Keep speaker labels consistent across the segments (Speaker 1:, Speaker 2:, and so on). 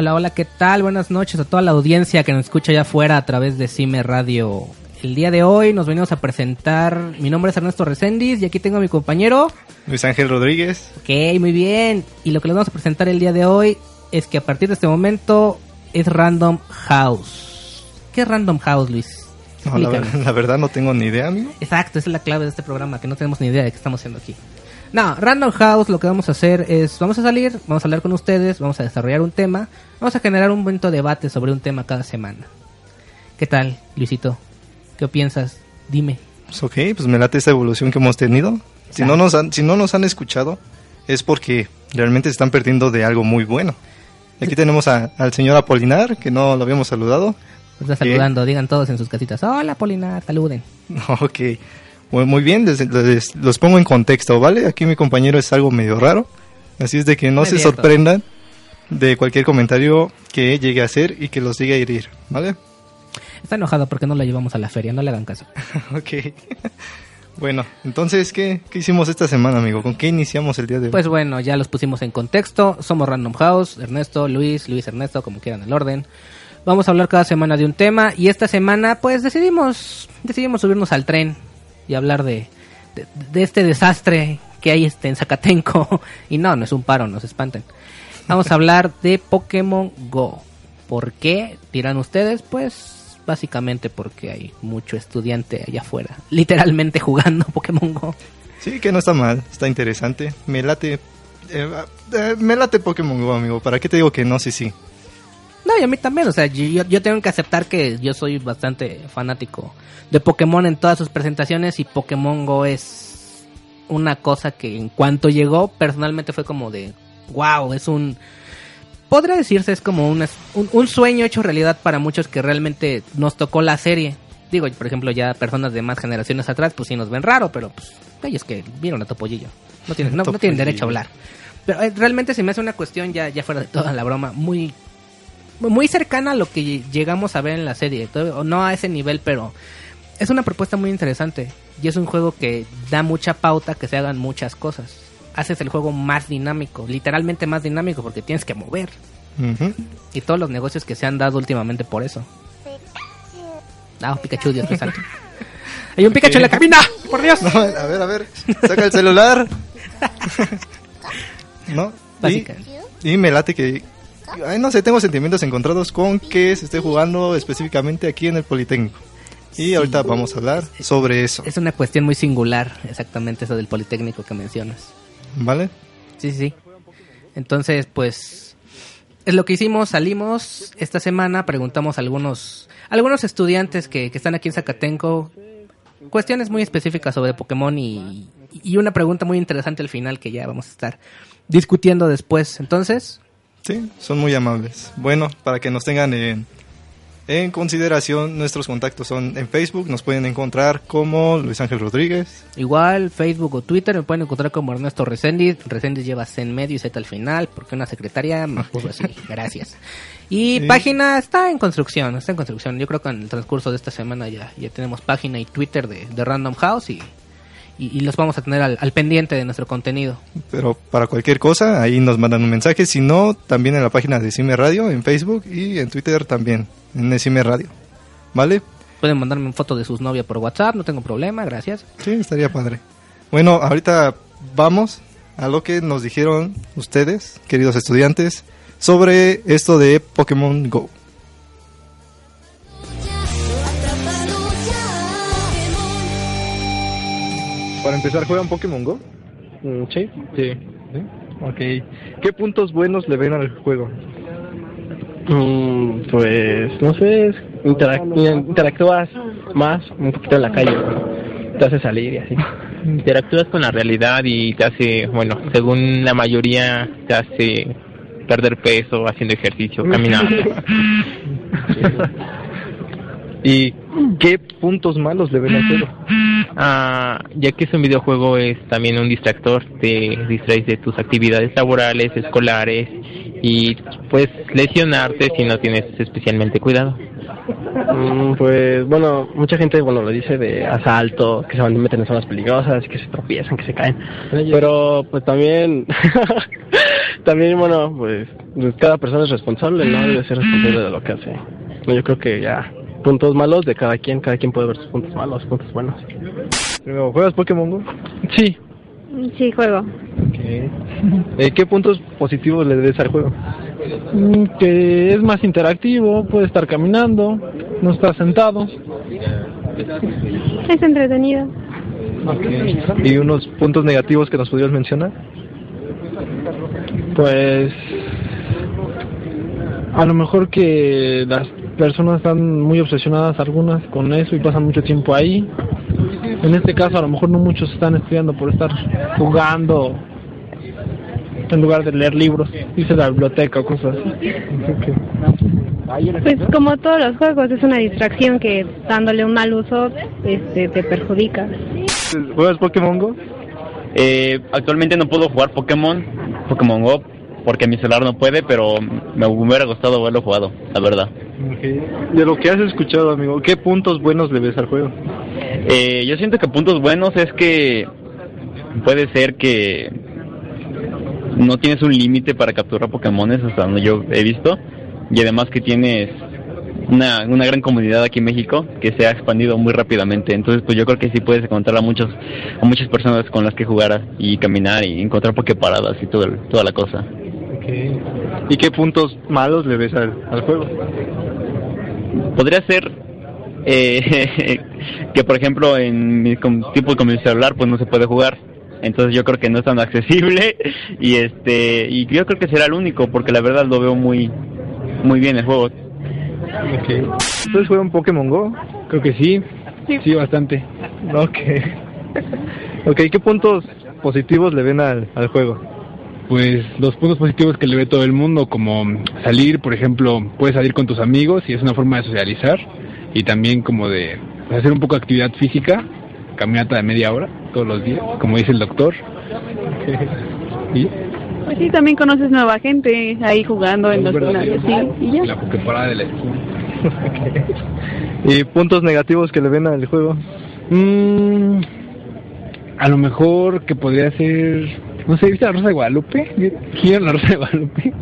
Speaker 1: Hola, hola, ¿qué tal? Buenas noches a toda la audiencia que nos escucha allá afuera a través de Cime Radio. El día de hoy nos venimos a presentar. Mi nombre es Ernesto Reséndiz y aquí tengo a mi compañero.
Speaker 2: Luis Ángel Rodríguez.
Speaker 1: Ok, muy bien. Y lo que les vamos a presentar el día de hoy es que a partir de este momento es Random House. ¿Qué es Random House, Luis?
Speaker 2: No, la, la verdad no tengo ni idea, amigo.
Speaker 1: Exacto, esa es la clave de este programa, que no tenemos ni idea de qué estamos haciendo aquí. No, Random House lo que vamos a hacer es, vamos a salir, vamos a hablar con ustedes, vamos a desarrollar un tema, vamos a generar un buen debate sobre un tema cada semana. ¿Qué tal, Luisito? ¿Qué piensas? Dime.
Speaker 2: Pues ok, pues me late esta evolución que hemos tenido. Si no, nos han, si no nos han escuchado, es porque realmente se están perdiendo de algo muy bueno. Aquí tenemos a- al señor Apolinar, que no lo habíamos saludado.
Speaker 1: Está saludando, digan todos en sus casitas. Hola, Polinar, saluden.
Speaker 2: Ok, muy, bien, les- les- los pongo en contexto, ¿vale? Aquí mi compañero es algo medio raro, así es de que no se sorprendan de cualquier comentario que llegue a hacer y que los llegue a herir, ¿vale?
Speaker 1: Está enojado porque no lo llevamos a la feria, no le hagan caso.
Speaker 2: ok. bueno, entonces, ¿qué, ¿qué hicimos esta semana, amigo? ¿Con qué iniciamos el día de hoy?
Speaker 1: Pues bueno, ya los pusimos en contexto. Somos Random House, Ernesto, Luis, Luis Ernesto, como quieran el orden. Vamos a hablar cada semana de un tema y esta semana pues decidimos decidimos subirnos al tren y hablar de, de, este desastre que hay este en Zacatenco. Y no, no es un paro, no se espanten. Vamos a hablar de Pokémon Go. ¿Por qué? Dirán ustedes, pues básicamente porque hay mucho estudiante allá afuera, literalmente jugando Pokémon Go.
Speaker 2: Sí, que no está mal, está interesante. Me late... eh, eh, me late Pokémon Go, amigo. ¿Para qué te digo que no? Sí, sí.
Speaker 1: No, y a mí también, o sea, yo, yo tengo que aceptar que yo soy bastante fanático de Pokémon en todas sus presentaciones y Pokémon Go es una cosa que en cuanto llegó personalmente fue como de, wow, es un... Podría decirse, es como un, un, un sueño hecho realidad para muchos que realmente nos tocó la serie. Digo, por ejemplo, ya personas de más generaciones atrás, pues sí nos ven raro, pero pues ellos que vieron a Topollillo. No tienen, no, no tienen derecho a hablar. Pero eh, realmente se me hace una cuestión ya, ya fuera de toda la broma, muy muy cercana a lo que llegamos a ver en la serie. No a ese nivel, pero es una propuesta muy interesante. Y es un juego que da mucha pauta que se hagan muchas cosas. Haces el juego más dinámico, literalmente más dinámico, porque tienes que mover. Y todos los negocios que se han dado últimamente por eso. Ah, Pikachu, Dios santo. Hay un Pikachu en la cabina, por Dios.
Speaker 2: No, a ver, a ver. Saca el celular. ¿No? Y, y me late que... Ay, no sé, tengo sentimientos encontrados con que se esté jugando específicamente aquí en el Politécnico. Y ahorita vamos a hablar sobre eso,
Speaker 1: Es una cuestión muy singular, exactamente eso del Politécnico que mencionas.
Speaker 2: ¿vale?
Speaker 1: Sí, sí, sí. Entonces, pues es lo que hicimos, salimos esta semana, preguntamos a algunos algunos estudiantes que, que están aquí en Zacatenco cuestiones muy específicas sobre Pokémon y, y una pregunta muy interesante al final que ya vamos a estar discutiendo después. Entonces,
Speaker 2: Sí, son muy amables. Bueno, para que nos tengan en, en consideración, nuestros contactos son en Facebook, nos pueden encontrar como Luis Ángel Rodríguez.
Speaker 1: igual Facebook o Twitter me pueden encontrar como Ernesto Resendiz. Resendiz lleva C en medio y Z al final porque una secretaria me puso así. Gracias. Y
Speaker 2: Sí.
Speaker 1: página está en construcción, está en construcción. Yo creo que en el transcurso de esta semana ya, ya tenemos página y Twitter de, de Random House y, y, y los vamos a tener al, al pendiente de nuestro contenido.
Speaker 2: Pero para cualquier cosa, ahí nos mandan un mensaje. Si no, también en la página de Cime Radio, en Facebook y en Twitter también, en Cime Radio. ¿Vale?
Speaker 1: Pueden mandarme una foto de sus novias por WhatsApp, no tengo problema, gracias.
Speaker 2: Sí, estaría padre. Bueno, ahorita vamos a lo que nos dijeron ustedes, queridos estudiantes, sobre esto de Pokémon Go.
Speaker 3: Para empezar, ¿juegan Pokémon Go?
Speaker 4: Mm, Sí, sí.
Speaker 3: Ok. ¿Qué puntos buenos le ven al juego?
Speaker 4: Mm, pues no sé, interac- interactúas más un poquito en la calle, te hace salir y así.
Speaker 5: interactúas con la realidad y te hace, bueno, según la mayoría, te hace perder peso haciendo ejercicio, caminando.
Speaker 3: ¿Y qué puntos malos le ven al juego?
Speaker 5: Ah, ya que es un videojuego, es también un distractor, te distraes de tus actividades laborales, escolares y puedes lesionarte si no tienes especialmente cuidado.
Speaker 4: Mm, pues bueno, mucha gente bueno lo dice de asalto, que se van a meter en zonas peligrosas, que se tropiezan, que se caen. Pero pues también, también bueno, pues cada persona es responsable, ¿no? Debe ser responsable de lo que hace. Yo creo que ya puntos malos de cada quien, cada quien puede ver sus puntos malos, puntos buenos.
Speaker 3: Primero, ¿juegas Pokémon Go?
Speaker 4: Sí.
Speaker 6: Sí, juego.
Speaker 3: Eh, ¿Qué puntos positivos le ves al juego?
Speaker 7: Mm, que es más interactivo, puede estar caminando, no estar sentado.
Speaker 6: Es entretenido.
Speaker 3: ¿Y unos puntos negativos que nos pudieras mencionar?
Speaker 7: Pues a lo mejor que las personas están muy obsesionadas algunas con eso y pasan mucho tiempo ahí. En este caso a lo mejor no muchos están estudiando por estar jugando en lugar de leer libros, irse a la biblioteca o cosas así.
Speaker 6: Pues como todos los juegos, es una distracción que dándole un mal uso este, te perjudica.
Speaker 3: ¿Juegas Pokémon Go?
Speaker 8: Eh, actualmente no puedo jugar Pokémon, Pokémon Go, porque mi celular no puede, pero me hubiera gustado haberlo jugado, la verdad.
Speaker 3: De lo que has escuchado, amigo, ¿qué puntos buenos le ves al juego?
Speaker 8: Eh, yo siento que puntos buenos es que puede ser que no tienes un límite para capturar Pokémones hasta donde yo he visto y además que tienes una, una gran comunidad aquí en México que se ha expandido muy rápidamente entonces pues yo creo que sí puedes encontrar a muchos a muchas personas con las que jugar y caminar y encontrar Poképaradas y todo toda la cosa
Speaker 3: ¿Y qué puntos malos le ves al, al juego?
Speaker 8: podría ser eh, que por ejemplo en mi tipo con mi celular pues no se puede jugar entonces yo creo que no es tan accesible y este y yo creo que será el único porque la verdad lo veo muy muy bien el juego
Speaker 3: ¿Ustedes juegan Pokémon Go?
Speaker 7: Creo que sí, sí, bastante.
Speaker 3: Ok. Ok, ¿qué puntos positivos le ven al, al juego?
Speaker 7: Pues los puntos positivos que le ve todo el mundo, como salir, por ejemplo, puedes salir con tus amigos y es una forma de socializar y también como de hacer un poco de actividad física, caminata de media hora todos los días, como dice el doctor. ¿Y?
Speaker 9: Pues sí, también conoces nueva gente ahí jugando en los gimnasios, sí, y ya.
Speaker 7: La de la esquina.
Speaker 3: ¿Y puntos negativos que le ven al juego?
Speaker 7: Mm, a lo mejor que podría ser, no sé, ¿viste la Rosa de Guadalupe? ¿Quién la Rosa de Guadalupe?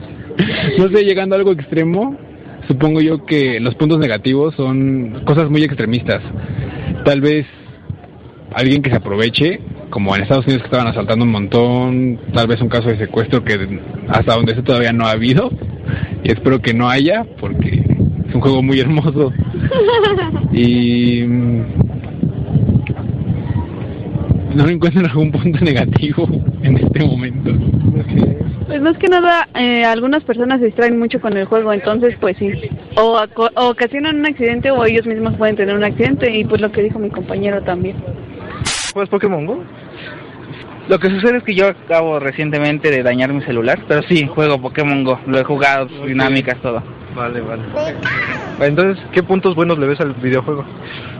Speaker 7: no sé, llegando a algo extremo, supongo yo que los puntos negativos son cosas muy extremistas. Tal vez alguien que se aproveche, como en Estados Unidos que estaban asaltando un montón, tal vez un caso de secuestro que hasta donde sé todavía no ha habido, y espero que no haya, porque es un juego muy hermoso. Y no encuentro algún punto negativo en este momento.
Speaker 9: Pues más que nada, eh, algunas personas se distraen mucho con el juego, entonces pues sí. O, o ocasionan un accidente o ellos mismos pueden tener un accidente y pues lo que dijo mi compañero también.
Speaker 3: ¿Juegas Pokémon Go?
Speaker 10: Lo que sucede es que yo acabo recientemente de dañar mi celular, pero sí, juego Pokémon Go, lo he jugado, sus dinámicas, todo.
Speaker 3: Vale, vale. Entonces, ¿qué puntos buenos le ves al videojuego?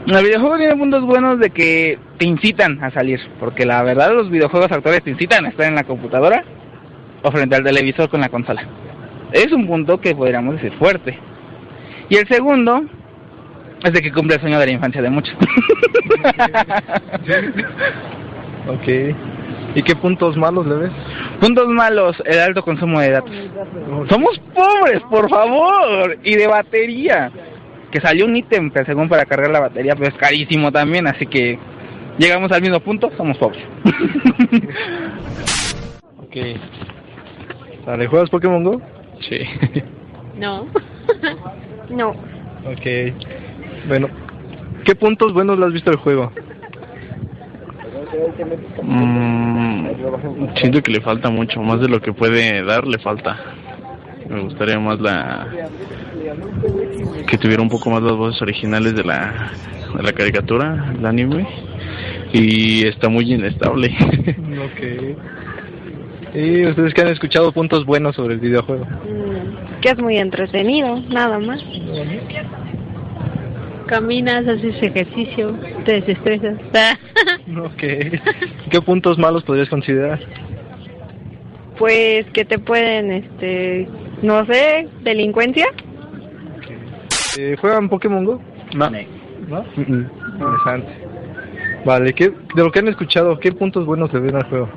Speaker 10: El videojuego tiene puntos buenos de que te incitan a salir, porque la verdad los videojuegos actuales te incitan a estar en la computadora o frente al televisor con la consola. Es un punto que podríamos decir fuerte. Y el segundo es de que cumple el sueño de la infancia de muchos.
Speaker 3: Ok. ¿Y qué puntos malos le ves?
Speaker 10: Puntos malos, el alto consumo de datos. Somos pobres, por favor, y de batería. Que salió un ítem que según para cargar la batería, pero es carísimo también, así que llegamos al mismo punto, somos pobres.
Speaker 3: Ok. Vale, ¿juegas Pokémon Go?
Speaker 7: Sí.
Speaker 6: No. no.
Speaker 3: Ok. Bueno, ¿qué puntos buenos le has visto al juego?
Speaker 11: Mm, siento que le falta mucho, más de lo que puede dar, le falta. Me gustaría más la que tuviera un poco más las voces originales de la de la caricatura, el anime, y está muy inestable.
Speaker 3: Ok. ¿Y ustedes que han escuchado puntos buenos sobre el videojuego?
Speaker 6: Que es muy entretenido, nada más. Caminas, haces ejercicio, te desestresas.
Speaker 3: Ok. ¿Qué puntos malos podrías considerar?
Speaker 6: pues que te pueden, este, no sé, delincuencia.
Speaker 3: Eh, ¿Juegan Pokémon Go?
Speaker 5: No.
Speaker 3: ¿No? Interesante. Vale, ¿qué, de lo que han escuchado, ¿qué puntos buenos le ven al juego?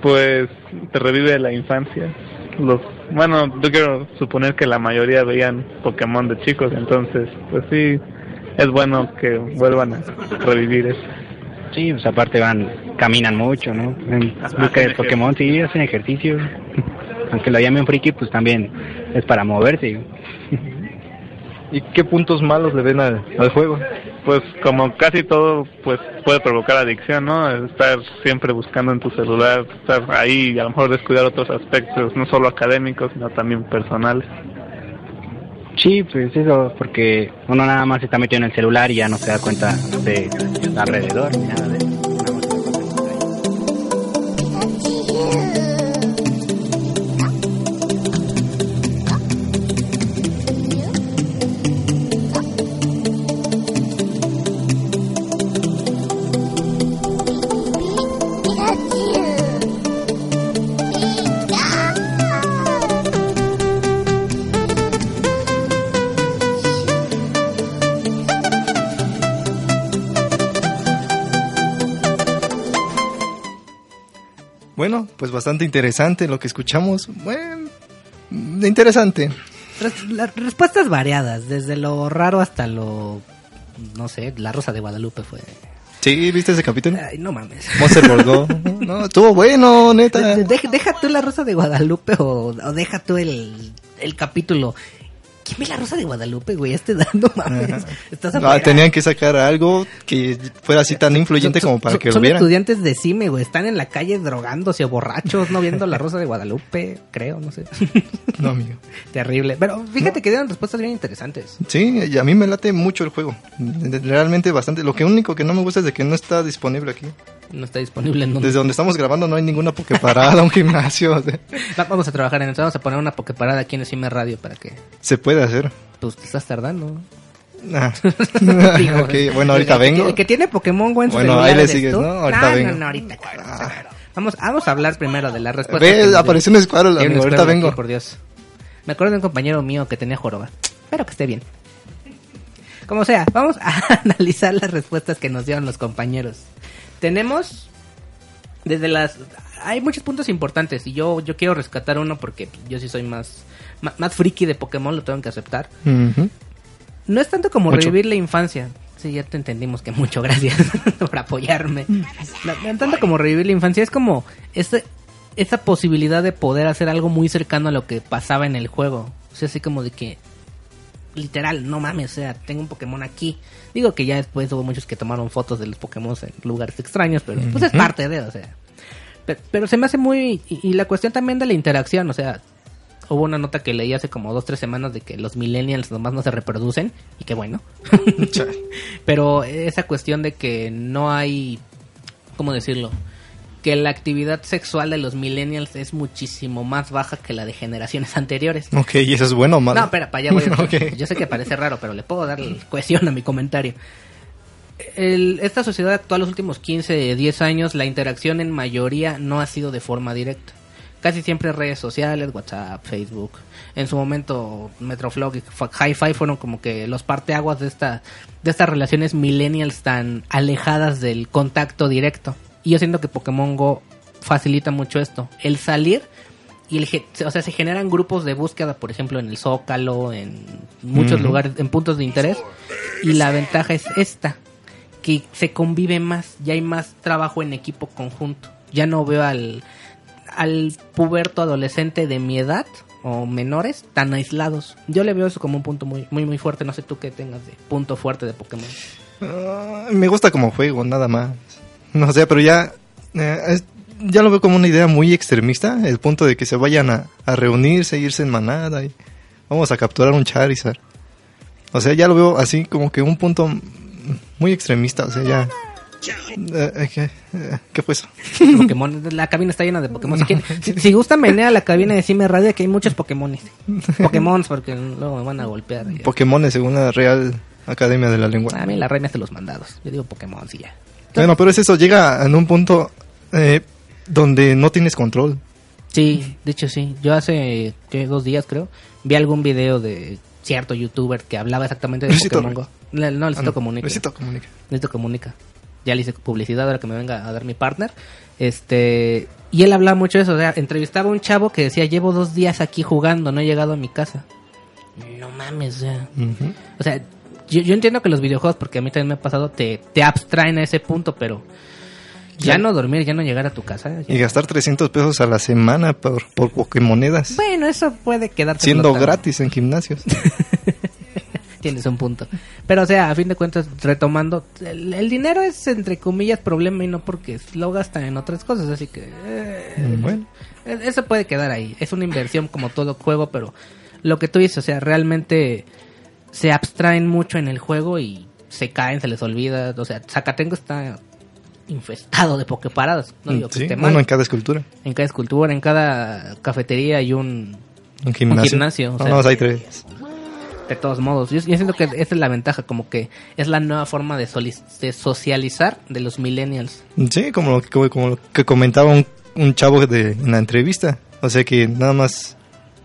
Speaker 12: Pues te revive la infancia. Los, bueno, yo quiero suponer que la mayoría veían Pokémon de chicos, entonces, pues sí, es bueno que vuelvan a revivir eso.
Speaker 13: Sí, pues aparte van, caminan mucho, ¿no? En busca de Pokémon, sí, hacen ejercicio. Aunque lo llamen friki, pues también es para moverse.
Speaker 3: ¿Y qué puntos malos le ven al, al juego?
Speaker 12: Pues como casi todo, pues puede provocar adicción, ¿no? Estar siempre buscando en tu celular, estar ahí y a lo mejor descuidar otros aspectos, no solo académicos, sino también personales.
Speaker 13: Sí, pues eso, porque uno nada más se está metido en el celular y ya no se da cuenta de alrededor ni nada de eso.
Speaker 2: Bastante interesante lo que escuchamos. Bueno, interesante.
Speaker 1: Las respuestas variadas, desde lo raro hasta lo. No sé, la Rosa de Guadalupe fue.
Speaker 2: Sí, ¿viste ese capítulo?
Speaker 1: Ay, no mames.
Speaker 2: Monster Ball Go. No, estuvo bueno, neta.
Speaker 1: De- de- deja tú la Rosa de Guadalupe o, o deja tú el, el capítulo. ¿Quién ve la Rosa de Guadalupe, güey? Este no mames. Estás
Speaker 2: Ah,
Speaker 1: afuera.
Speaker 2: tenían que sacar algo que fuera así tan influyente como para
Speaker 1: Son-
Speaker 2: que lo
Speaker 1: son
Speaker 2: vieran.
Speaker 1: estudiantes de CIME, güey. Están en la calle drogándose o borrachos, no viendo la Rosa de Guadalupe, creo, no sé.
Speaker 2: No, amigo.
Speaker 1: Terrible. Pero fíjate que dieron respuestas bien interesantes.
Speaker 2: Sí, y a mí me late mucho el juego. Realmente bastante. Lo que único que no me gusta es de que no está disponible aquí.
Speaker 1: No está disponible en donde.
Speaker 2: Desde donde estamos grabando no hay ninguna pokeparada, un gimnasio.
Speaker 1: Vamos a trabajar en eso. Vamos a poner una pokeparada aquí en el CIME Radio para que.
Speaker 2: se puede hacer.
Speaker 1: Pues te estás tardando.
Speaker 2: Ah.
Speaker 1: Digo,
Speaker 2: Ok, bueno, ahorita
Speaker 1: el
Speaker 2: vengo.
Speaker 1: El que tiene Pokémon Go en su
Speaker 2: Bueno, ahí le sigues. ¿no? Ahorita
Speaker 1: no,
Speaker 2: vengo.
Speaker 1: No, no, ahorita. claro, claro. Vamos, vamos a hablar primero de la respuesta.
Speaker 2: Ve, apareció un Squirrel,
Speaker 1: Hay un
Speaker 2: amigo, ahorita
Speaker 1: aquí,
Speaker 2: vengo.
Speaker 1: por Dios. Me acuerdo de un compañero mío que tenía joroba. Espero que esté bien. Como sea, vamos a analizar las respuestas que nos dieron los compañeros. Tenemos desde las hay muchos puntos importantes y yo yo quiero rescatar uno porque yo sí soy más más, friki de Pokémon, lo tengo que aceptar. No es tanto como
Speaker 2: Mucho.
Speaker 1: revivir la infancia. Sí, ya te entendimos que mucho gracias por apoyarme. No, no tanto como revivir la infancia, es como esa posibilidad de poder hacer algo muy cercano a lo que pasaba en el juego. O sea, así como de que, literal, no mames, o sea, tengo un Pokémon aquí. Digo que ya después hubo muchos que tomaron fotos de los Pokémon en lugares extraños, pero pues es parte de, o sea. Pero, pero se me hace muy... Y, y la cuestión también de la interacción, o sea, hubo una nota que leí hace como dos, tres semanas de que los millennials nomás no se reproducen, y qué bueno. Pero esa cuestión de que no hay, ¿cómo decirlo? Que la actividad sexual de los millennials es muchísimo más baja que la de generaciones anteriores.
Speaker 2: Ok, ¿y eso es bueno o malo?
Speaker 1: No, espera, para allá voy.
Speaker 2: Ok.
Speaker 1: Yo sé que parece raro, pero le puedo dar cohesión a mi comentario. El- esta sociedad actual, los últimos 15, 10 años, la interacción en mayoría no ha sido de forma directa. Casi siempre redes sociales, WhatsApp, Facebook. En su momento, Metroflog y Hi-Fi fueron como que los parteaguas de, esta, de estas relaciones millennials tan alejadas del contacto directo. Y yo siento que Pokémon Go facilita mucho esto. El salir y el, o sea, se generan grupos de búsqueda, por ejemplo, en el Zócalo, en muchos lugares, en puntos de interés. Y la ventaja es esta, que se convive más, ya hay más trabajo en equipo conjunto. Ya no veo al, al puberto adolescente de mi edad o menores tan aislados. Yo le veo eso como un punto muy, muy, muy fuerte. No sé tú qué tengas de punto fuerte de Pokémon.
Speaker 2: Ah, me gusta como juego, nada más. No sé, pero ya, eh, es- ya lo veo como una idea muy extremista, el punto de que se vayan a, a reunirse, irse en manada y vamos a capturar un Charizard. O sea, ya lo veo así como que un punto muy extremista, o sea, ya... Eh, eh, ¿qué, ¿Qué fue eso?
Speaker 1: Pokémon, la cabina está llena de Pokémon. Si, si, si gustan venir a la cabina de Cime Radio, que hay muchos Pokémon. Pokémon, porque luego me van a golpear.
Speaker 2: Pokémon según la Real Academia de la Lengua.
Speaker 1: A mí la reina hace los mandados. Yo digo Pokémon, sí ya.
Speaker 2: Bueno, pero es eso, llega en un punto eh, donde no tienes control.
Speaker 1: Sí, de hecho sí. Yo hace ¿qué? dos días creo vi algún video de cierto youtuber que hablaba exactamente de
Speaker 2: Luisito
Speaker 1: Pokémon Go. Le- No, Luisito
Speaker 2: Ah, no,
Speaker 1: Comunica.
Speaker 2: Luisito Comunica.
Speaker 1: Luisito Comunica. Ya le hice publicidad ahora que me venga a dar mi partner. Este, y él hablaba mucho de eso, o sea, entrevistaba a un chavo que decía, llevo dos días aquí jugando, no he llegado a mi casa. No mames, o sea. O sea, yo, yo entiendo que los videojuegos, porque a mí también me ha pasado, te, te abstraen a ese punto, pero ya
Speaker 2: Ya.
Speaker 1: no dormir, ya no llegar a tu casa. ya-
Speaker 2: Y gastar 300 pesos a la semana por, por Pokémonedas.
Speaker 1: Bueno, eso puede quedar
Speaker 2: Siendo gratis en gimnasios.
Speaker 1: Tienes un punto. Pero, o sea, a fin de cuentas, retomando, el, el dinero es, entre comillas, problema y no porque lo gastan en otras cosas, así que... eh,
Speaker 2: Bueno.
Speaker 1: eh, Eso puede quedar ahí. Es una inversión como todo juego, pero lo que tú dices, o sea, realmente se abstraen mucho en el juego y se caen, se les olvida. O sea, Zacatengo está infestado de pokeparadas. No digo que
Speaker 2: Sí,
Speaker 1: esté mal.
Speaker 2: uno en cada escultura.
Speaker 1: En cada escultura, en cada cafetería hay un,
Speaker 2: Un gimnasio.
Speaker 1: gimnasio, o sea,
Speaker 2: no, no, hay tres.
Speaker 1: de todos modos. Yo, yo siento que esa es la ventaja, como que es la nueva forma de, socializar de los millennials.
Speaker 2: Sí, como lo que, como, como lo que comentaba un, un chavo de, en la entrevista. O sea que nada más,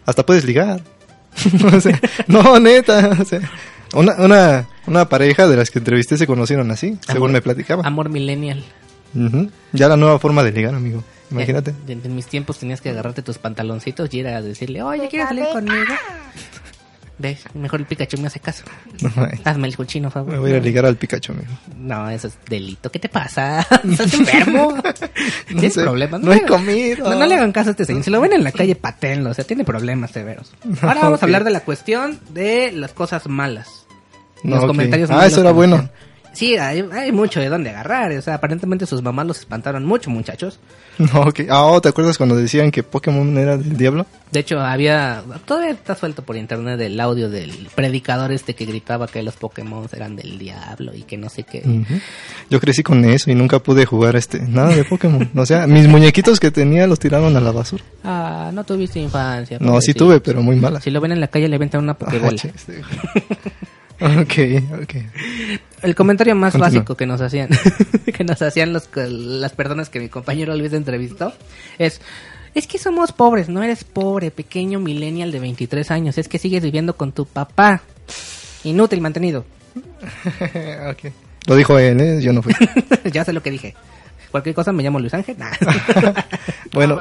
Speaker 2: hasta puedes ligar. O sea, no, neta. O sea, una, una, una pareja de las que entrevisté se conocieron así, según me platicaba.
Speaker 1: Amor millennial.
Speaker 2: Ya la nueva forma de ligar, amigo. Imagínate.
Speaker 1: En, en mis tiempos tenías que agarrarte tus pantaloncitos y ir a decirle, oye, ¿quieres salir conmigo? ¿Ves? Mejor el Pikachu me hace caso. Hazme el cochino, favor.
Speaker 2: Me voy a ligar al Pikachu, amigo.
Speaker 1: No, eso es delito. ¿Qué te pasa? ¿Estás enfermo? ¿Tienes
Speaker 2: sé,
Speaker 1: problemas?
Speaker 2: no he
Speaker 1: le-
Speaker 2: comido.
Speaker 1: No, no le hagan caso a este señor. Si lo ven en la calle, patenlo. O sea, tiene problemas severos. Ahora vamos a hablar de la cuestión de las cosas malas.
Speaker 2: No,
Speaker 1: Los
Speaker 2: ok.
Speaker 1: comentarios
Speaker 2: Ah,
Speaker 1: malos
Speaker 2: eso era bueno.
Speaker 1: decían. Sí, hay, hay mucho de dónde agarrar. O sea, aparentemente sus mamás los espantaron mucho, muchachos.
Speaker 2: No, ok. Ah, oh, ¿te acuerdas cuando decían que Pokémon era del diablo?
Speaker 1: De hecho, había. Todavía está suelto por internet el audio del predicador este que gritaba que los Pokémon eran del diablo y que no sé qué.
Speaker 2: Ujú. Yo crecí con eso y nunca pude jugar este nada de Pokémon. O sea, mis muñequitos que tenía los tiraron a la basura.
Speaker 1: Ah, no tuviste infancia.
Speaker 2: No, sí tuve, pero muy mala.
Speaker 1: Si lo ven en la calle, le aventan una Pokébola.
Speaker 2: Ah. ok, ok.
Speaker 1: El comentario más
Speaker 2: Continúa.
Speaker 1: básico que nos hacían, que nos hacían los, las personas que mi compañero Luis entrevistó, es, es que somos pobres, no eres pobre, pequeño millennial de 23 años, es que sigues viviendo con tu papá. Inútil mantenido.
Speaker 2: Ok. Lo dijo él, ¿eh? yo no fui.
Speaker 1: ya sé lo que dije. Cualquier cosa me llamo Luis Ángel. Nah.
Speaker 2: bueno,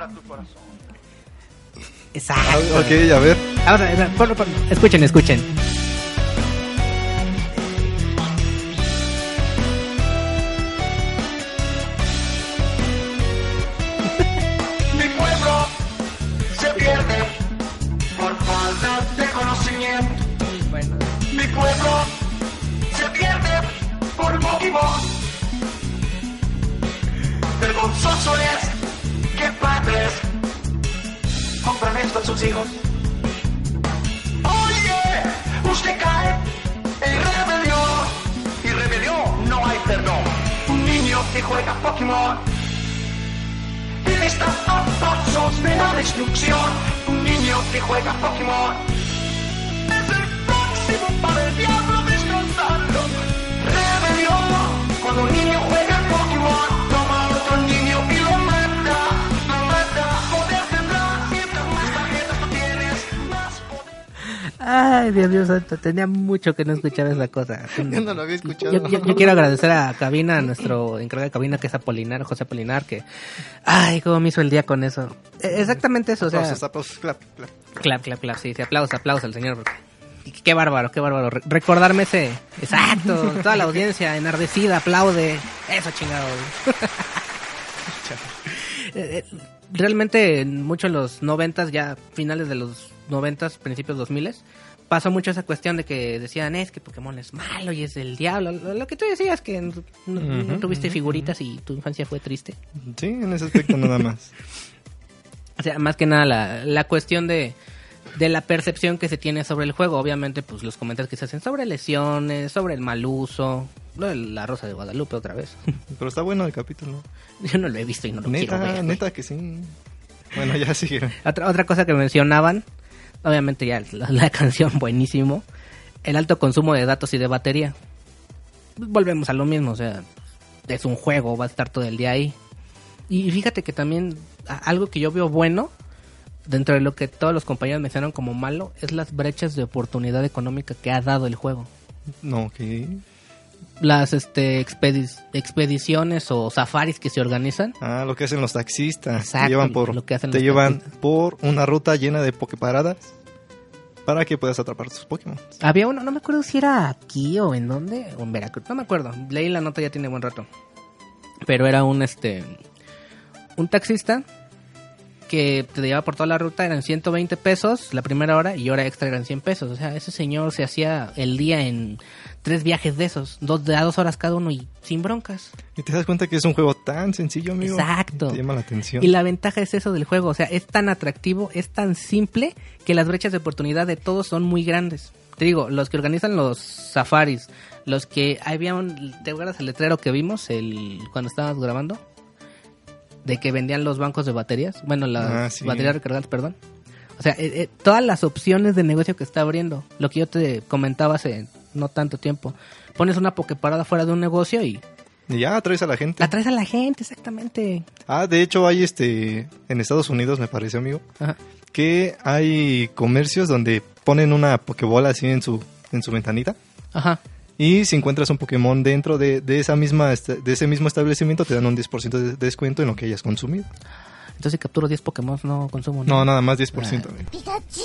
Speaker 1: Exacto.
Speaker 2: ok, a ver.
Speaker 1: Vamos a ver. Escuchen, escuchen.
Speaker 14: Vergonzoso es que padres compran esto a sus hijos. Oye, usted cae en rebelión. Y rebelión no hay perdón. Un niño que juega Pokémon está a pasos de la destrucción. Un niño que juega Pokémon
Speaker 1: Ay, Dios mío santo, tenía mucho que no escuchar esa cosa.
Speaker 2: Yo no lo había escuchado.
Speaker 1: Yo, yo- yo quiero agradecer a Cabina, a nuestro encargado de Cabina, que es Apolinar, José Apolinar, que... Ay, cómo me hizo el día con eso. E- Exactamente eso, o sea...
Speaker 2: Aplausos, aplausos, clap, clap.
Speaker 1: Clap, clap, clap, sí, sí, aplausos, aplausos al señor. porque- Qué bárbaro, qué bárbaro. Re- recordarme ese... Exacto, toda la audiencia enardecida, aplaude. Eso, chingado. Eh, eh, Realmente, mucho en los noventas, ya finales de los noventas, principios dos miles, pasó mucho esa cuestión de que decían, es que Pokémon es malo y es del diablo. Lo, que tú decías, que no, tuviste figuritas y tu infancia fue triste.
Speaker 2: Sí, en ese aspecto nada más.
Speaker 1: O sea, más que nada la, la cuestión de, de la percepción que se tiene sobre el juego. Obviamente, pues los comentarios que se hacen sobre lesiones, sobre el mal uso, lo de la Rosa de Guadalupe otra vez.
Speaker 2: Pero está bueno el capítulo.
Speaker 1: Yo no lo he visto y no lo quiero
Speaker 2: Neta,
Speaker 1: ver.
Speaker 2: neta que sí. Bueno, ya sigue.
Speaker 1: Otra, otra cosa que mencionaban, obviamente ya la, la canción buenísimo, el alto consumo de datos y de batería. Volvemos a lo mismo, o sea, es un juego, va a estar todo el día ahí. Y fíjate que también algo que yo veo bueno dentro de lo que todos los compañeros mencionaron como malo, es las brechas de oportunidad económica que ha dado el juego.
Speaker 2: No, ok.
Speaker 1: Las este expedi- expediciones o safaris que se organizan.
Speaker 2: Ah, lo que hacen los taxistas.
Speaker 1: Exacto,
Speaker 2: te llevan por,
Speaker 1: lo que hacen
Speaker 2: te llevan por una ruta llena de pokeparadas para que puedas atrapar tus Pokémon.
Speaker 1: Había uno, no me acuerdo si era aquí o en dónde, o en Veracruz, no me acuerdo. Leí la nota ya tiene buen rato. Pero era un este un taxista que te llevaba por toda la ruta, eran 120 pesos la primera hora y hora extra eran 100 pesos. O sea, ese señor se hacía el día en tres viajes de esos, dos de a dos horas cada uno y sin broncas.
Speaker 2: Y te das cuenta que es un juego tan sencillo, amigo.
Speaker 1: Exacto.
Speaker 2: Te llama la atención.
Speaker 1: Y la ventaja es eso del juego, o sea, es tan atractivo, es tan simple que las brechas de oportunidad de todos son muy grandes. Te digo, los que organizan los safaris, los que había un, ¿te acuerdas el letrero que vimos el cuando estábamos grabando? De que vendían los bancos de baterías, bueno, las
Speaker 2: Ah, sí.
Speaker 1: baterías recargables, perdón. O sea, eh, eh, todas las opciones de negocio que está abriendo, lo que yo te comentaba hace no tanto tiempo. Pones una pokeparada fuera de un negocio y
Speaker 2: Y ya traes a la gente.
Speaker 1: la traes a la gente, exactamente.
Speaker 2: Ah, de hecho hay este en Estados Unidos, me parece, amigo,
Speaker 1: Ajá.
Speaker 2: que hay comercios donde ponen una pokebola así en su en su ventanita.
Speaker 1: Ajá.
Speaker 2: Y si encuentras un Pokémon dentro de, de esa misma este- de ese mismo establecimiento te dan un 10% de descuento en lo que hayas consumido.
Speaker 1: Entonces si capturo 10 Pokémon no consumo.
Speaker 2: No, nada más 10%.
Speaker 1: Ah. Sí,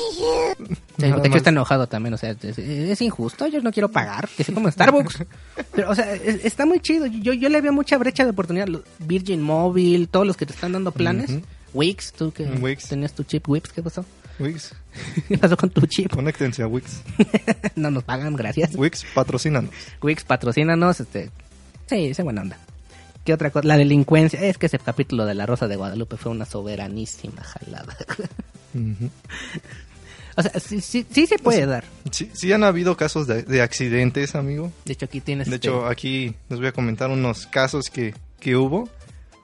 Speaker 2: Nada
Speaker 1: de hecho
Speaker 2: más.
Speaker 1: está enojado también, o sea, es, es injusto, yo no quiero pagar, que sea como Starbucks. Pero, o sea, es- está muy chido, yo, yo le veo mucha brecha de oportunidad. Virgin Mobile, todos los que te están dando planes. Wix, tú que
Speaker 2: Wix.
Speaker 1: tenías tu chip Wix, ¿qué pasó?
Speaker 2: Wix.
Speaker 1: ¿Qué pasó con tu chip?
Speaker 2: Conéctense a Wix.
Speaker 1: no nos pagan, gracias.
Speaker 2: Wix, patrocínanos.
Speaker 1: Wix, patrocínanos, este... Sí, esa buena onda. ¿Qué otra cosa? La delincuencia. Es que ese capítulo de La Rosa de Guadalupe fue una soberanísima jalada. O sea, sí, sí, sí se puede dar.
Speaker 2: Sí, sí han habido casos de, de accidentes, amigo.
Speaker 1: De hecho, aquí tienes...
Speaker 2: De
Speaker 1: este,
Speaker 2: hecho, aquí les voy a comentar unos casos que, que hubo.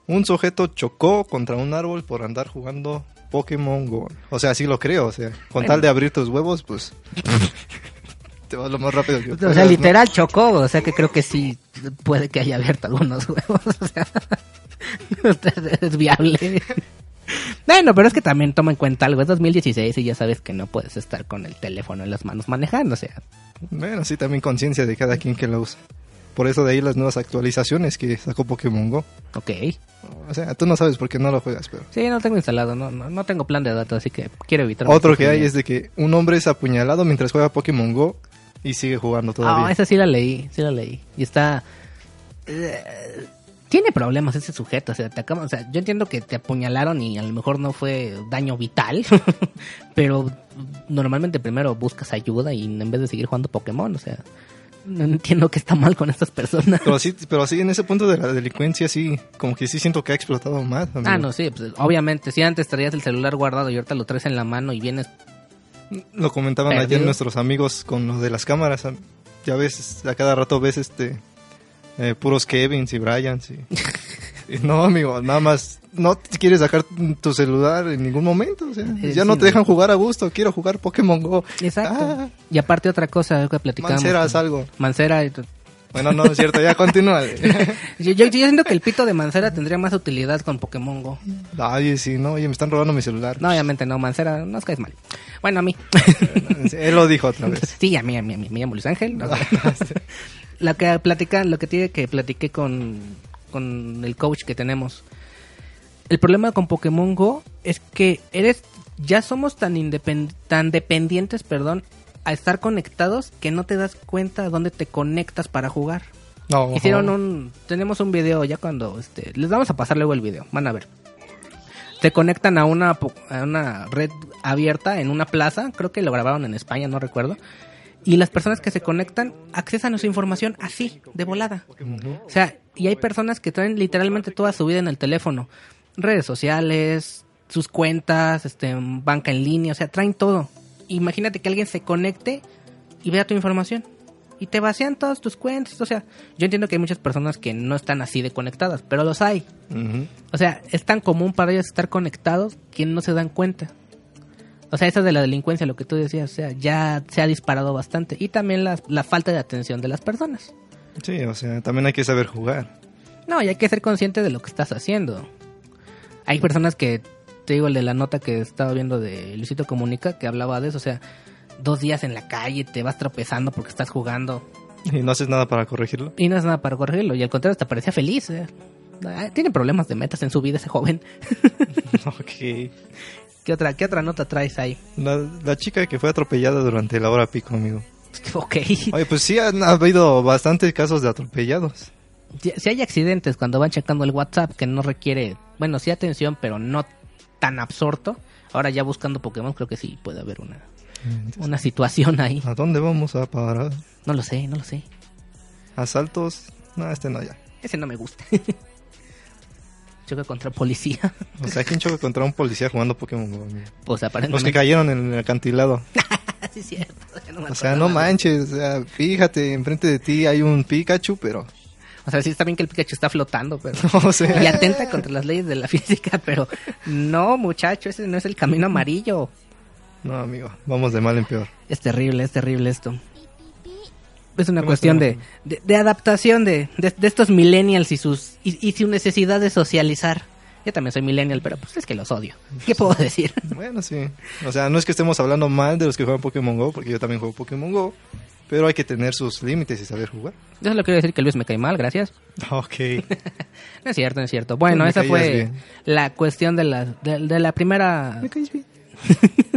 Speaker 2: Un sujeto chocó contra un árbol por andar jugando Pokémon Go. O sea, sí lo creo. O sea, con
Speaker 1: Bueno.
Speaker 2: tal de abrir tus huevos, pues te vas lo más rápido que
Speaker 1: O
Speaker 2: puedas,
Speaker 1: sea,
Speaker 2: ¿no?
Speaker 1: literal chocó, o sea que creo que sí puede que haya abierto algunos huevos, o sea, es viable. Bueno, pero es que también toma en cuenta algo, es 2016 y ya sabes que no puedes estar con el teléfono en las manos manejando, o sea,
Speaker 2: Bueno, sí, también conciencia de cada quien que lo usa. Por eso de ahí las nuevas actualizaciones que sacó Pokémon Go.
Speaker 1: ok.
Speaker 2: O sea, tú no sabes por qué no lo juegas, pero...
Speaker 1: Sí, no tengo instalado, no, no, no tengo plan de datos, así que quiero evitar.
Speaker 2: Otro que hay es de que un hombre es apuñalado mientras juega Pokémon Go y sigue jugando todavía.
Speaker 1: Ah, esa sí la leí, sí la leí. Y está... eh, tiene problemas ese sujeto, o sea, te acaba- o sea, yo entiendo que te apuñalaron y a lo mejor no fue daño vital, pero normalmente primero buscas ayuda y en vez de seguir jugando Pokémon, o sea, no entiendo qué está mal con estas personas.
Speaker 2: Pero sí, pero sí, en ese punto de la delincuencia, sí, como que sí siento que ha explotado más. amigo.
Speaker 1: Ah, no, sí, pues, obviamente, si antes traías el celular guardado y ahorita lo traes en la mano y vienes...
Speaker 2: Lo comentaban
Speaker 1: Perdido.
Speaker 2: ayer nuestros amigos con lo de las cámaras. Ya ves, a cada rato ves este eh, puros Kevins y Bryans. Y no, amigo, nada más. No te quieres sacar tu celular en ningún momento. O sea,
Speaker 1: Eh,
Speaker 2: ya
Speaker 1: sí,
Speaker 2: no te
Speaker 1: no.
Speaker 2: dejan jugar a gusto. Quiero jugar Pokémon Go.
Speaker 1: Exacto.
Speaker 2: Ah,
Speaker 1: Y aparte otra cosa que platicamos.
Speaker 2: Mancera, haz algo.
Speaker 1: Mancera...
Speaker 2: Bueno, no, es cierto, ya continúa.
Speaker 1: Yo, yo, yo siento que el pito de Mancera tendría más utilidad con Pokémon Go.
Speaker 2: Ay, sí, no, oye, me están robando mi celular.
Speaker 1: No, obviamente no, Mancera, no os caes mal. Bueno, a mí.
Speaker 2: Él lo dijo otra vez.
Speaker 1: Sí, a mí, a mí, a mí. Me llamo Luis Ángel. o sea, lo que platica, lo que tiene que platiqué con, con el coach que tenemos. El problema con Pokémon Go es que eres, ya somos tan independ- tan dependientes, perdón, a estar conectados que no te das cuenta a dónde te conectas para jugar.
Speaker 2: No,
Speaker 1: Hicieron un, tenemos un video ya cuando, este, les vamos a pasar luego el video, van a ver. Se conectan a una, a una red abierta en una plaza, creo que lo grabaron en España, no recuerdo. Y las personas que se conectan accesan a su información así, de volada. O sea, y hay personas que traen literalmente toda su vida en el teléfono. Redes sociales, sus cuentas, este, banca en línea, o sea, traen todo. Imagínate que alguien se conecte y vea tu información. Y te vacían todas tus cuentas. O sea, yo entiendo que hay muchas personas que no están así de conectadas, pero los hay. O sea, es tan común para ellos estar conectados que no se dan cuenta. O sea, esa de la delincuencia, lo que tú decías, o sea, ya se ha disparado bastante. Y también la, la falta de atención de las personas.
Speaker 2: Sí, o sea, también hay que saber jugar.
Speaker 1: No, y hay que ser consciente de lo que estás haciendo. Hay personas que te digo el de la nota que estaba viendo de Luisito Comunica, que hablaba de eso, o sea, dos días en la calle, te vas tropezando porque estás jugando
Speaker 2: Y no haces nada para corregirlo.
Speaker 1: y no es nada para corregirlo, y al contrario, hasta parecía feliz. eh. Ah, Tiene problemas de metas en su vida ese joven.
Speaker 2: ok.
Speaker 1: ¿Qué otra, ¿Qué otra nota traes ahí?
Speaker 2: La, la chica que fue atropellada durante la hora pico, amigo.
Speaker 1: Ok.
Speaker 2: Oye, pues sí, han habido bastantes casos de atropellados.
Speaker 1: Si, si hay accidentes cuando van checando el WhatsApp que no requiere, bueno, sí atención, pero no tan absorto, ahora ya buscando Pokémon creo que sí puede haber una, una situación ahí.
Speaker 2: ¿A dónde vamos a parar?
Speaker 1: No lo sé, no lo sé.
Speaker 2: ¿Asaltos? No, este no ya.
Speaker 1: Ese no me gusta. Choca contra policía.
Speaker 2: O sea, ¿quién choca contra un policía jugando Pokémon Go?
Speaker 1: Pues
Speaker 2: Los que
Speaker 1: aparentemente.
Speaker 2: cayeron en el acantilado.
Speaker 1: sí, cierto. no
Speaker 2: O sea, no manches, o sea, fíjate, enfrente de ti hay un Pikachu, pero...
Speaker 1: O sea, sí está bien que el Pikachu está flotando, pero...
Speaker 2: O sea-
Speaker 1: Y atenta contra las leyes de la física, pero... No, muchacho, ese no es el camino amarillo.
Speaker 2: No, amigo, vamos de mal en peor.
Speaker 1: Es terrible, es terrible esto. Es una
Speaker 2: ¿Qué más
Speaker 1: cuestión de, de, de adaptación de, de, de estos millennials y sus y, y su necesidad de socializar. Yo también soy millennial, pero pues es que los odio. ¿Qué puedo decir?
Speaker 2: Bueno, sí. O sea, no es que estemos hablando mal de los que juegan Pokémon Go, porque yo también juego Pokémon Go, pero hay que tener sus límites y saber jugar.
Speaker 1: Yo solo quiero decir que Luis me cae mal, gracias.
Speaker 2: Ok.
Speaker 1: No es cierto, no es cierto. Bueno,
Speaker 2: Me
Speaker 1: esa fue
Speaker 2: bien.
Speaker 1: la cuestión de la, de, de la primera...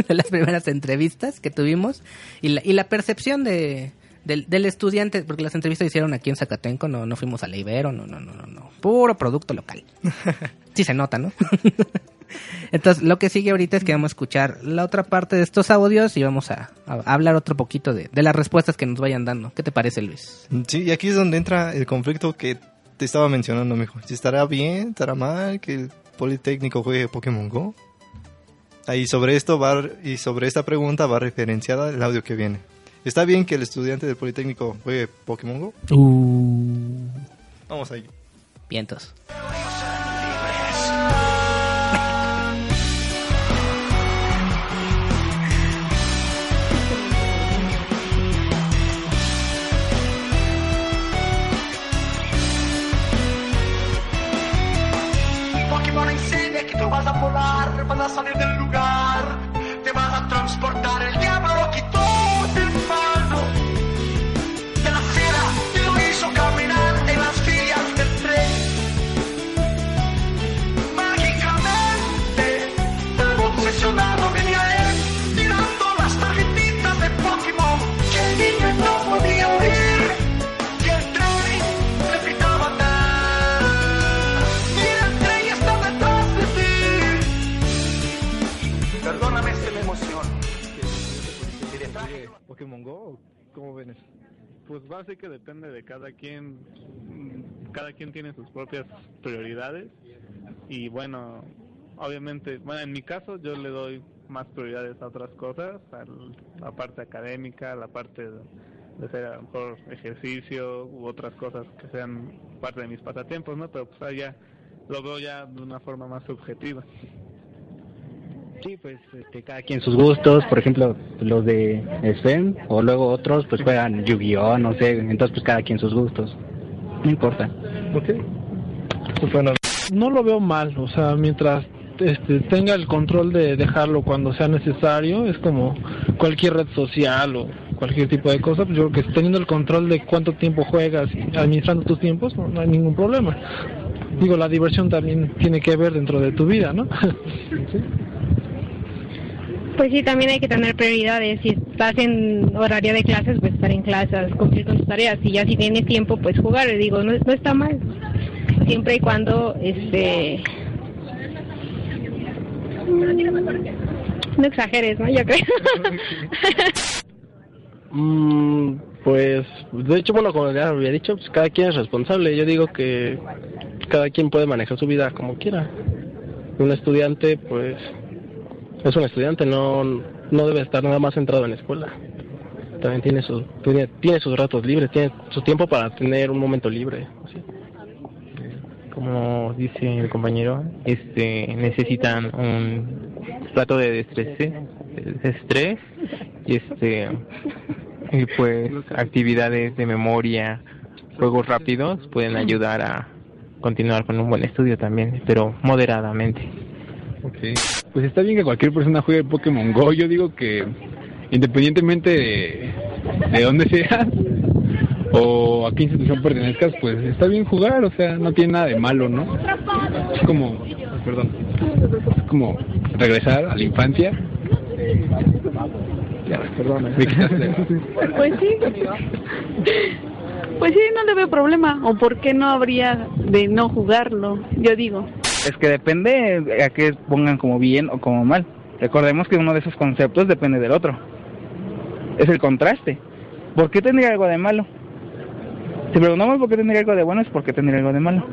Speaker 1: de las primeras entrevistas que tuvimos y la, y la percepción de, del, del estudiante, porque las entrevistas hicieron aquí en Zacatenco, no, no fuimos a la Ibero, no, no, no, no, no. Puro producto local. Sí se nota, ¿no? Entonces, lo que sigue ahorita es que vamos a escuchar la otra parte de estos audios y vamos a, a hablar otro poquito de, de las respuestas que nos vayan dando. ¿Qué te parece, Luis?
Speaker 2: Sí, y aquí es donde entra el conflicto que te estaba mencionando, mijo. Si estará bien, estará mal que el Politécnico juegue Pokémon Go. Ahí sobre esto va y sobre esta pregunta va referenciada el audio que viene. ¿Está bien que el estudiante del Politécnico juegue Pokémon Go?
Speaker 1: Uh.
Speaker 2: Vamos a ello.
Speaker 1: Vientos.
Speaker 14: Pokémon enseña que tú vas a volar, vas a salir del
Speaker 2: ¿cómo ven eso?
Speaker 12: Pues base que depende de cada quien, cada quien tiene sus propias prioridades y bueno, obviamente, bueno, en mi caso yo le doy más prioridades a otras cosas, a la parte académica, a la parte de, de hacer a lo mejor ejercicio u otras cosas que sean parte de mis pasatiempos, ¿no? Pero pues allá lo veo ya de una forma más subjetiva.
Speaker 13: Sí, pues este, cada quien sus gustos, por ejemplo, los de Sven, o luego otros pues juegan Yu-Gi-Oh, no sé, entonces pues cada quien sus gustos. No importa.
Speaker 2: Ok. Bueno,
Speaker 15: no lo veo mal, o sea, mientras este, tenga el control de dejarlo cuando sea necesario, es como cualquier red social o cualquier tipo de cosa, pues yo creo que teniendo el control de cuánto tiempo juegas y administrando tus tiempos, no, no hay ningún problema. Digo, la diversión también tiene que ver dentro de tu vida, ¿no?
Speaker 16: Pues sí, también hay que tener prioridades. Si estás en horario de clases, pues estar en clases, cumplir con tus tareas. Y ya si tienes tiempo, pues jugar. Digo, no, no está mal. Siempre y cuando, este... No exageres, ¿no? Yo creo.
Speaker 4: Mm, pues, de hecho, bueno, como ya había dicho, pues cada quien es responsable. Yo digo que cada quien puede manejar su vida como quiera. Un estudiante, pues, es un estudiante, no, no debe estar nada más centrado en la escuela. También tiene, su, tiene, tiene sus ratos libres, tiene su tiempo para tener un momento libre.
Speaker 5: como dice mi compañero, este necesitan un rato de destrés, de estrés y este y pues actividades de memoria, juegos rápidos pueden ayudar a continuar con un buen estudio también, pero moderadamente.
Speaker 7: Pues está bien que cualquier persona juegue Pokémon Go. Yo digo que independientemente de, de dónde seas o a qué institución pertenezcas, pues está bien jugar. O sea, no tiene nada de malo, ¿no? Es como, perdón, es como regresar a la infancia. Perdón.
Speaker 9: Pues sí. Pues sí, no le veo problema. ¿O por qué no habría de no jugarlo? Yo digo.
Speaker 10: Es que depende a qué pongan como bien o como mal. Recordemos que uno de esos conceptos depende del otro. Es el contraste. ¿Por qué tendría algo de malo? Si preguntamos por qué tendría algo de bueno, es porque tendría algo de malo.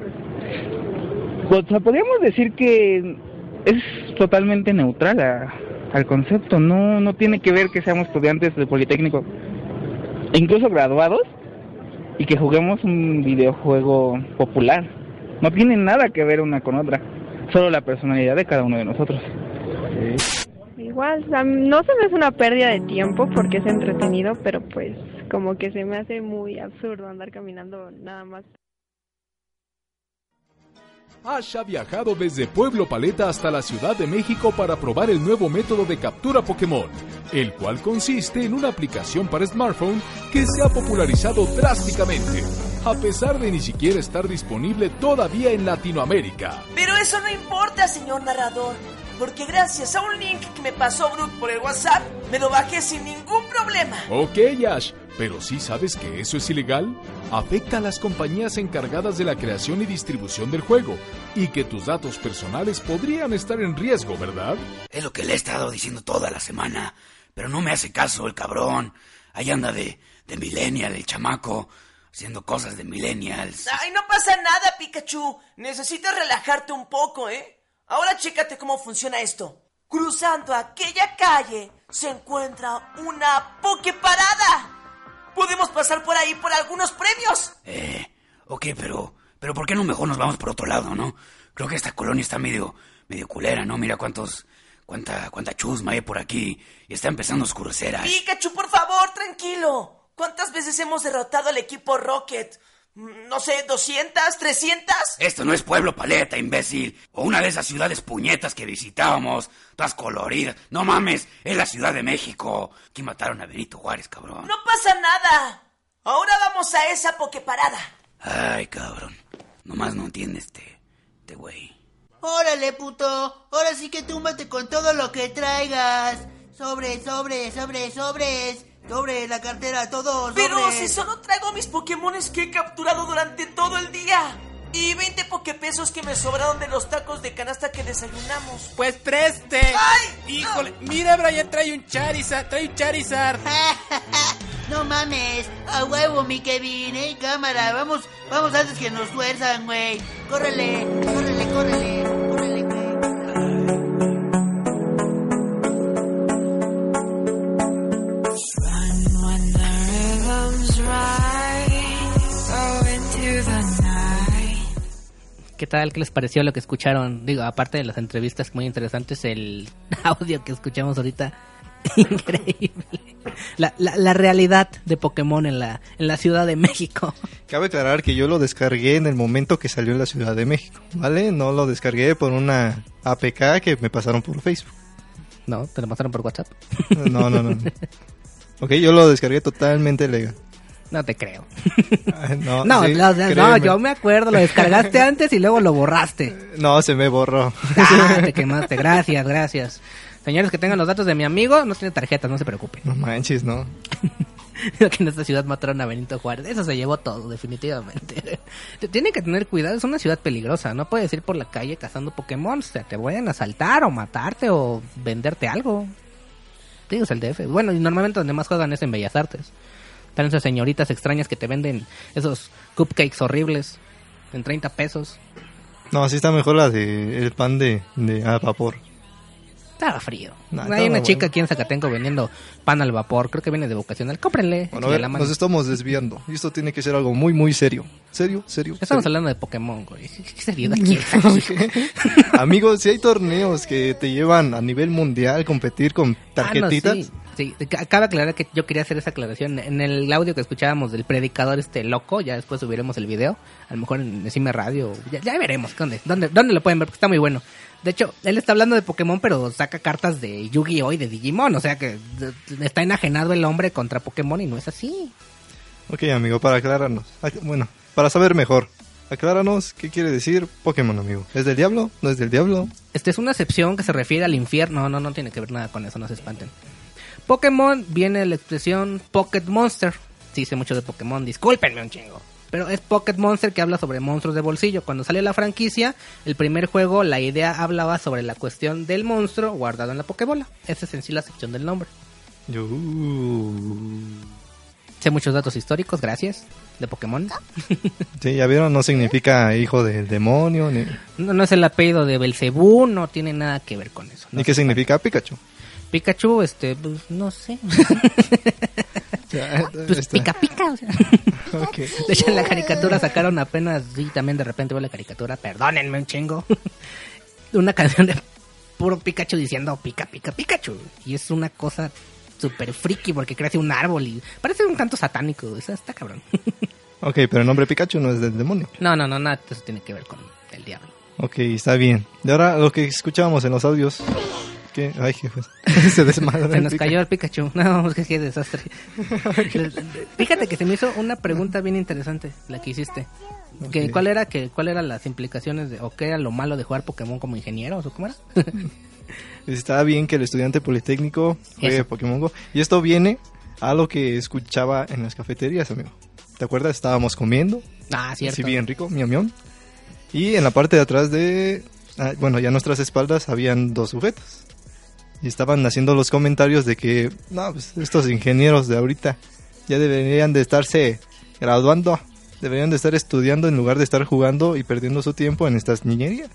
Speaker 10: Podríamos decir que es totalmente neutral a- al concepto. No, no tiene que ver que seamos estudiantes de Politécnico, incluso graduados, y que juguemos un videojuego popular. No tiene nada que ver una con otra. Solo la personalidad de cada uno de nosotros.
Speaker 16: Igual, o sea, no se me hace una pérdida de tiempo porque es entretenido, pero pues como que se me hace muy absurdo andar caminando nada más.
Speaker 17: Ash ha viajado desde Pueblo Paleta hasta la Ciudad de México para probar el nuevo método de captura Pokémon, el cual consiste en una aplicación para smartphone que se ha popularizado drásticamente, a pesar de ni siquiera estar disponible todavía en Latinoamérica.
Speaker 18: Pero eso no importa, señor narrador, porque gracias a un link que me pasó Brook por el WhatsApp, me lo bajé sin ningún problema.
Speaker 17: Ok, Ash, pero ¿sí sabes que eso es ilegal? Afecta a las compañías encargadas de la creación y distribución del juego, y que tus datos personales podrían estar en riesgo, ¿verdad?
Speaker 19: Es lo que le he estado diciendo toda la semana. Pero no me hace caso el cabrón. Ahí anda de, de millennial, el chamaco, haciendo cosas de millennials.
Speaker 18: Ay, no pasa nada, Pikachu. Necesitas relajarte un poco, ¿eh? Ahora chécate cómo funciona esto. Cruzando aquella calle se encuentra una Poképarada. Podemos pasar por ahí por algunos premios.
Speaker 19: Eh, ok, pero, pero ¿por qué no mejor nos vamos por otro lado, no? Creo que esta colonia está medio, medio culera, ¿no? Mira cuántos, cuánta, cuánta chusma hay por aquí y está empezando a oscurecer.
Speaker 18: Pikachu, por favor, tranquilo. ¿Cuántas veces hemos derrotado al equipo Rocket? Mm, No sé, ¿200? ¿300?
Speaker 19: Esto no es Pueblo Paleta, imbécil. O una de esas ciudades puñetas que visitábamos, todas coloridas. No mames, es la Ciudad de México. Aquí mataron a Benito Juárez, cabrón.
Speaker 18: No pasa nada. Ahora vamos a esa Poképarada.
Speaker 19: Ay, cabrón. Nomás no entiende este, este güey.
Speaker 20: Órale, puto. Ahora sí que túmbate con todo lo que traigas. Sobres, sobres, sobres, sobres. Sobre la cartera, todo, sobres.
Speaker 18: Pero si solo traigo mis Pokémones que he capturado durante todo el día. Y 20 Poképesos que me sobraron de los tacos de canasta que desayunamos.
Speaker 1: Pues preste.
Speaker 18: ¡Ay!
Speaker 1: Híjole, mira, Brian trae un Charizard, trae un Charizard.
Speaker 20: No mames, a huevo, mi Kevin, eh, cámara, vamos, vamos antes que nos tuerzan, güey. Córrele, córrele, córrele, córrele,
Speaker 1: ¿Qué tal? ¿Qué les pareció lo que escucharon? Digo, aparte de las entrevistas muy interesantes, el audio que escuchamos ahorita, increíble. La, la, la realidad de Pokémon en la, en la Ciudad de México.
Speaker 2: Cabe aclarar que yo lo descargué en el momento que salió en la Ciudad de México, ¿vale? No lo descargué por una APK que me pasaron por Facebook.
Speaker 1: No, te lo pasaron por WhatsApp.
Speaker 2: No, no, no. Ok, yo lo descargué totalmente legal.
Speaker 1: No te creo.
Speaker 2: No,
Speaker 1: No,
Speaker 2: sí,
Speaker 1: no, no, yo me acuerdo, lo descargaste antes y luego lo borraste.
Speaker 2: No, se me borró.
Speaker 1: Ah, te quemaste, gracias, gracias. Señores que tengan los datos de mi amigo, no tiene tarjetas, no se preocupen.
Speaker 2: No manches, ¿no?
Speaker 1: que en esta ciudad mataron a Benito Juárez. Eso se llevó todo, definitivamente. Te- Tienen que tener cuidado, es una ciudad peligrosa. No puedes ir por la calle cazando Pokémon. O sea, te pueden asaltar o matarte o venderte algo. Digo, es el DF. Bueno, y normalmente donde más juegan es en Bellas Artes. Están esas señoritas extrañas que te venden esos cupcakes horribles en 30 pesos.
Speaker 2: No, así está mejor la de el pan de, de a vapor.
Speaker 1: Estaba frío.
Speaker 2: No,
Speaker 1: Hay una chica aquí en Zacatenco vendiendo pan al vapor. Creo que viene de vocacional. Cómprenle.
Speaker 2: Bueno, a
Speaker 1: échale
Speaker 2: ver,
Speaker 1: la mano.
Speaker 2: nos estamos desviando. Y esto tiene que ser algo muy, muy serio. ¿Serio? ¿Serio?
Speaker 1: Estamos
Speaker 2: ¿Serio?
Speaker 1: hablando de Pokémon, güey. ¿Qué seriedad?
Speaker 2: Amigos, si hay torneos que te llevan a nivel mundial competir con tarjetitas.
Speaker 1: Ah, no, sí, sí. Ca- Cabe aclarar que yo quería hacer esa aclaración. En el audio que escuchábamos del predicador este loco, ya después subiremos el video. A lo mejor en Decime Radio. Ya, ya veremos dónde, dónde, dónde lo pueden ver, porque está muy bueno. De hecho, él está hablando de Pokémon, pero saca cartas de Yu-Gi-Oh! y de Digimon. O sea que está enajenado el hombre contra Pokémon y no es así.
Speaker 2: Ok, amigo, para aclararnos. Ac- Bueno, para saber mejor. Acláranos qué quiere decir Pokémon, amigo. ¿Es del diablo? ¿No es del diablo?
Speaker 1: Esta es una excepción que se refiere al infierno. No, no, no tiene que ver nada con eso, no se espanten. Pokémon viene de la expresión Pocket Monster. Sí, sé mucho de Pokémon, discúlpenme un chingo. Pero es Pocket Monster que habla sobre monstruos de bolsillo. Cuando salió la franquicia, el primer juego, la idea hablaba sobre la cuestión del monstruo guardado en la Pokébola. Esa es en sí la sección del nombre.
Speaker 2: Yo...
Speaker 1: Sé muchos datos históricos, gracias, de Pokémon.
Speaker 2: Sí, ya vieron, no significa hijo del demonio, ni,
Speaker 1: No, no es el apellido de Belcebú, no tiene nada que ver con eso.
Speaker 2: ni qué significa Pikachu.
Speaker 1: Pikachu, este, pues no sé. pues
Speaker 2: Este-
Speaker 1: pica pica, o sea. De hecho, en la caricatura sacaron apenas, sí, también de repente veo la caricatura, perdónenme un chingo. una canción de puro Pikachu diciendo pica pica Pikachu. Y es una cosa súper friki porque crece un árbol y parece un canto satánico, eso está cabrón.
Speaker 2: Ok, pero el nombre Pikachu no es del demonio.
Speaker 1: no, no, no, nada, de eso tiene que ver con el diablo.
Speaker 2: Ok, está bien. Y ahora lo que escuchábamos en los audios. ¿Qué? Ay, qué fue? Se desmadró.
Speaker 1: Se nos cayó el Pikachu. No, es que qué desastre. Fíjate que se me hizo una pregunta bien interesante, la que hiciste. Que. ¿Cuál era que cuál eran las implicaciones de o qué era lo malo de jugar Pokémon como ingeniero o cómo era?
Speaker 2: Está bien que el estudiante politécnico juegue. Pokémon Go. Y esto viene a lo que escuchaba en las cafeterías, amigo. ¿Te acuerdas? Estábamos comiendo.
Speaker 1: Ah, cierto.
Speaker 2: Así bien rico, miam miam. Y en la parte de atrás de... ah, bueno, ya a nuestras espaldas habían dos sujetos. Y estaban haciendo los comentarios de que... No, pues estos ingenieros de ahorita ya deberían de estarse graduando. Deberían de estar estudiando en lugar de estar jugando y perdiendo su tiempo en estas niñerías.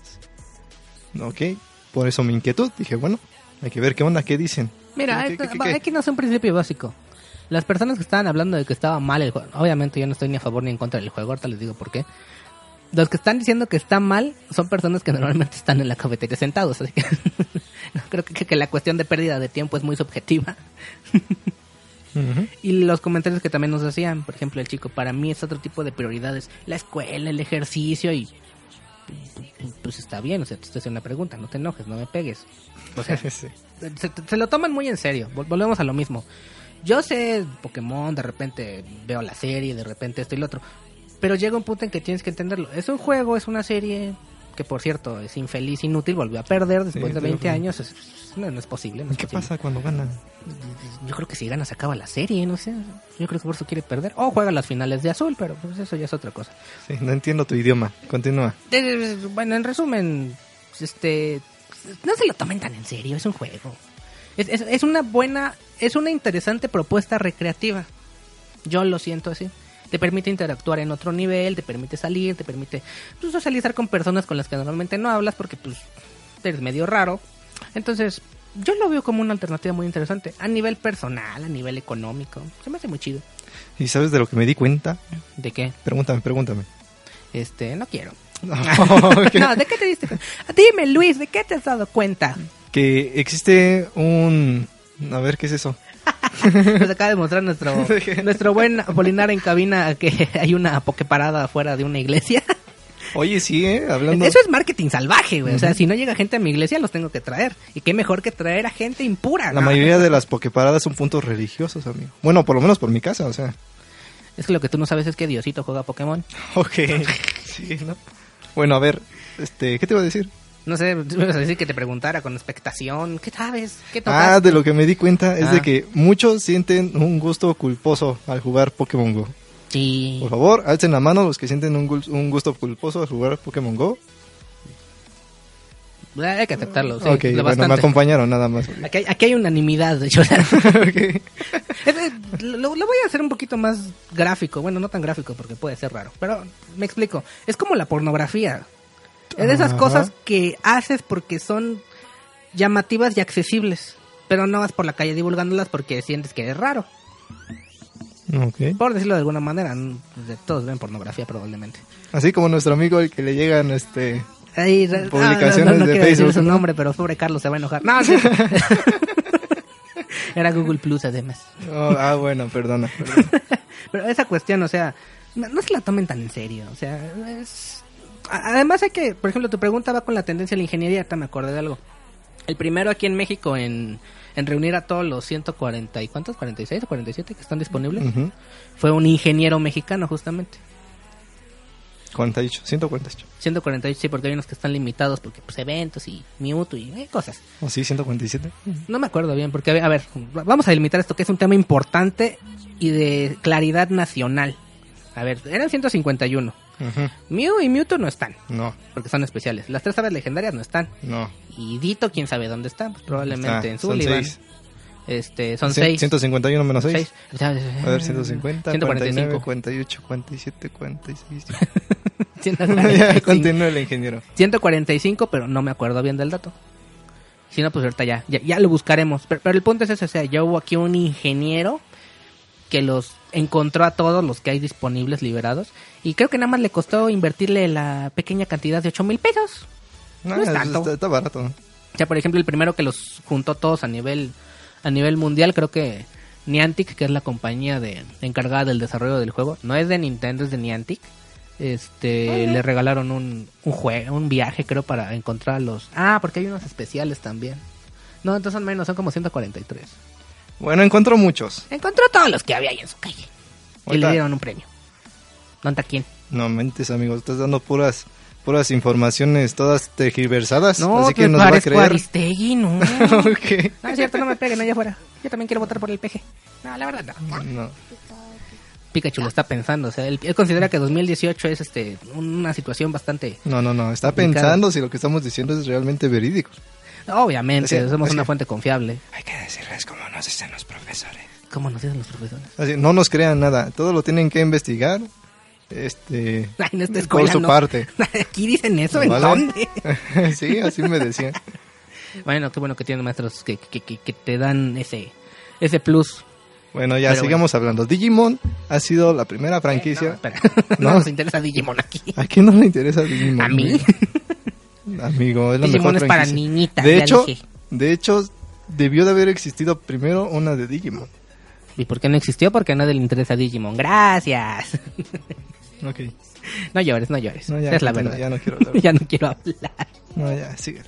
Speaker 2: Ok, por eso mi inquietud. Dije, bueno, hay que ver qué onda, qué dicen.
Speaker 1: Mira,
Speaker 2: ¿Qué, qué, qué?
Speaker 1: aquí no es un principio básico. Las personas que estaban hablando de que estaba mal el juego, obviamente yo no estoy ni a favor ni en contra del juego, ahorita les digo por qué. Los que están diciendo que está mal son personas que normalmente están en la cafetería sentados, así que no, creo que, que la cuestión de pérdida de tiempo es muy subjetiva. Y los comentarios que también nos hacían, por ejemplo, el chico, para mí es otro tipo de prioridades, la escuela, el ejercicio y pues está bien, o sea, te estoy haciendo una pregunta, no te enojes, no me pegues. O sea,
Speaker 2: Sí.
Speaker 1: se, se lo toman muy en serio, vol- volvemos a lo mismo. Yo sé Pokémon, de repente veo la serie, de repente esto y lo otro, pero llega un punto en que tienes que entenderlo. Es un juego, es una serie que por cierto es infeliz, inútil, volvió a perder después
Speaker 2: Sí,
Speaker 1: de
Speaker 2: sí,
Speaker 1: 20
Speaker 2: sí.
Speaker 1: años, es- no, no es posible. no es
Speaker 2: ¿Qué
Speaker 1: posible.
Speaker 2: pasa cuando ganan?
Speaker 1: Yo creo que si gana se acaba la serie, no sé. Yo creo que por eso quiere perder. O juega las finales de azul, pero pues eso ya es otra cosa.
Speaker 2: Sí, no entiendo tu idioma. Continúa.
Speaker 1: Eh, Bueno, en resumen, este, no se lo tomen tan en serio, es un juego. Es, es, es una buena, es una interesante propuesta recreativa. Yo lo siento así. Te permite interactuar en otro nivel, te permite salir, te permite pues, socializar con personas con las que normalmente no hablas porque pues eres medio raro. Entonces, yo lo veo como una alternativa muy interesante. A nivel personal, a nivel económico. Se me hace muy chido.
Speaker 2: ¿Y sabes de lo que me di cuenta?
Speaker 1: ¿De qué?
Speaker 2: Pregúntame, pregúntame.
Speaker 1: Este, no quiero.
Speaker 2: No,
Speaker 1: no, ¿de qué te diste cuenta? Dime, Luis, ¿de qué te has dado cuenta?
Speaker 2: Que existe un... A ver, ¿qué es eso?
Speaker 1: Nos acaba de mostrar nuestro, nuestro buen Apolinar en cabina que hay una pokeparada afuera de una iglesia.
Speaker 2: Oye, sí, ¿eh? Hablando...
Speaker 1: Eso es marketing salvaje, güey. O sea, si no llega gente a mi iglesia, los tengo que traer. Y qué mejor que traer a gente impura.
Speaker 2: La
Speaker 1: ¿no?
Speaker 2: mayoría de las pokeparadas son puntos religiosos, amigo. Bueno, por lo menos por mi casa, o sea.
Speaker 1: Es que lo que tú no sabes es que Diosito juega Pokémon.
Speaker 2: Ok. Sí, ¿no? Bueno, a ver, este, ¿qué te iba a decir?
Speaker 1: No sé, ibas a decir que te preguntara con expectación. ¿Qué sabes? ¿Qué
Speaker 2: Ah, de lo que me di cuenta es
Speaker 1: Ah.
Speaker 2: de que muchos sienten un gusto culposo al jugar Pokémon Go.
Speaker 1: Sí.
Speaker 2: Por favor, alcen la mano los que sienten un, un gusto culposo al jugar Pokémon Go.
Speaker 1: Hay que aceptarlo, sí.
Speaker 2: bueno, me acompañaron nada más.
Speaker 1: Aquí hay, aquí hay unanimidad, de hecho. Es- es- lo, lo voy a hacer un poquito más gráfico. Bueno, no tan gráfico porque puede ser raro. Pero me explico. Es como la pornografía. Es de esas
Speaker 2: Ajá.
Speaker 1: cosas que haces porque son llamativas y accesibles. Pero no vas por la calle divulgándolas porque sientes que es raro.
Speaker 2: Ok.
Speaker 1: Por decirlo de alguna manera. Todos ven pornografía probablemente.
Speaker 2: Así como nuestro amigo el que le llegan este
Speaker 1: Ahí, re-
Speaker 2: publicaciones
Speaker 1: ah, no, no, no
Speaker 2: de Facebook.
Speaker 1: su
Speaker 2: ¿no?
Speaker 1: nombre, pero pobre Carlos se va a enojar. No, sí. Era Google Plus además.
Speaker 2: Oh, ah, bueno, perdona. perdona.
Speaker 1: Pero esa cuestión, o sea, no, se la tomen tan en serio. O sea, es- Además hay que, por ejemplo, tu pregunta va con la tendencia de la ingeniería, ahorita me acordé de algo. El primero aquí en México en, en reunir a todos los 140 y cuántos, 46 o 47 que están disponibles, fue un ingeniero mexicano justamente.
Speaker 2: 48, 148.
Speaker 1: 148, sí, porque hay unos que están limitados porque pues eventos y Mewtwo y eh, cosas.
Speaker 2: ¿O sí, 147?
Speaker 1: No me acuerdo bien, porque a ver, vamos a delimitar esto que es un tema importante y de claridad nacional. A ver, eran 151.
Speaker 2: Ujú.
Speaker 1: Mew y Mewtwo no están,
Speaker 2: No,
Speaker 1: porque son especiales. Las tres aves legendarias no están.
Speaker 2: no.
Speaker 1: Y Dito, quién sabe dónde está, pues probablemente
Speaker 2: Está,
Speaker 1: en
Speaker 2: son
Speaker 1: Sullivan. Este, son
Speaker 2: Cien-
Speaker 1: seis.
Speaker 2: 151 menos 6.
Speaker 1: Seis. O sea,
Speaker 2: A ver, 150,
Speaker 1: 145.
Speaker 2: 49, 48, 47, 46.
Speaker 1: 145.
Speaker 2: ya, continúa el ingeniero.
Speaker 1: 145, pero no me acuerdo bien del dato. Si no, pues ahorita ya, ya, ya lo buscaremos. Pero, pero el punto es ese, o sea, yo hubo aquí un ingeniero que los encontró a todos los que hay disponibles, liberados. Y creo que nada más le costó invertirle la pequeña cantidad de 8 mil pesos. No, es tanto.
Speaker 2: Está, está barato.
Speaker 1: O sea, por ejemplo, el primero que los juntó todos a nivel a nivel mundial, creo que Niantic, que es la compañía de encargada del desarrollo del juego, no es de Nintendo, es de Niantic. Este, le regalaron un un juego, un viaje, creo, para encontrar los. Ah, porque hay unos especiales también. No, entonces son menos, son como 143.
Speaker 2: Bueno, encuentro muchos.
Speaker 1: Encontró todos los que había ahí en su calle. Y le dieron un premio. ¿Dónde a quién?
Speaker 2: No mentes, amigo. Estás dando puras puras informaciones todas tergiversadas.
Speaker 1: No,
Speaker 2: así que nos va a creer.
Speaker 1: Aristegui, no.
Speaker 2: Ok.
Speaker 1: No, es cierto, no me peguen allá afuera. Yo también quiero votar por el PG. No, la verdad no.
Speaker 2: No.
Speaker 1: Pikachu lo está pensando. O sea, él, él considera que 2018 es este una situación bastante.
Speaker 2: No, no, no. Está
Speaker 1: Complicado.
Speaker 2: pensando si lo que estamos diciendo es realmente verídico.
Speaker 1: Obviamente, somos una fuente confiable.
Speaker 2: Hay que decirles como nos dicen los profesores.
Speaker 1: ¿Cómo nos dicen los profesores?
Speaker 2: Así, no nos crean nada. Todo lo tienen que investigar. Este.
Speaker 1: Ay, en esta
Speaker 2: por
Speaker 1: escuela
Speaker 2: su
Speaker 1: no.
Speaker 2: parte.
Speaker 1: Aquí dicen eso, ¿en dónde?
Speaker 2: sí, así me decían.
Speaker 1: Bueno, qué bueno que tienen maestros que, que, que, que te dan ese ese plus.
Speaker 2: Bueno, ya
Speaker 1: Pero
Speaker 2: sigamos hablando. Digimon ha sido la primera franquicia.
Speaker 1: Eh, espera. no
Speaker 2: ¿No?
Speaker 1: nos interesa Digimon aquí.
Speaker 2: ¿A quién no le interesa Digimon?
Speaker 1: ¿A mí?
Speaker 2: Amigo, es la
Speaker 1: Digimon
Speaker 2: mejor
Speaker 1: es para niñitas,
Speaker 2: De hecho,
Speaker 1: dije.
Speaker 2: de hecho, debió de haber existido primero una de Digimon.
Speaker 1: ¿Y por qué no existió? Porque a nadie le interesa Digimon. Gracias.
Speaker 2: Ok.
Speaker 1: No llores, no llores.
Speaker 2: No, ya,
Speaker 1: es la
Speaker 2: continúa,
Speaker 1: verdad.
Speaker 2: ya no quiero hablar.
Speaker 1: ya no quiero hablar.
Speaker 2: No, ya, sigue.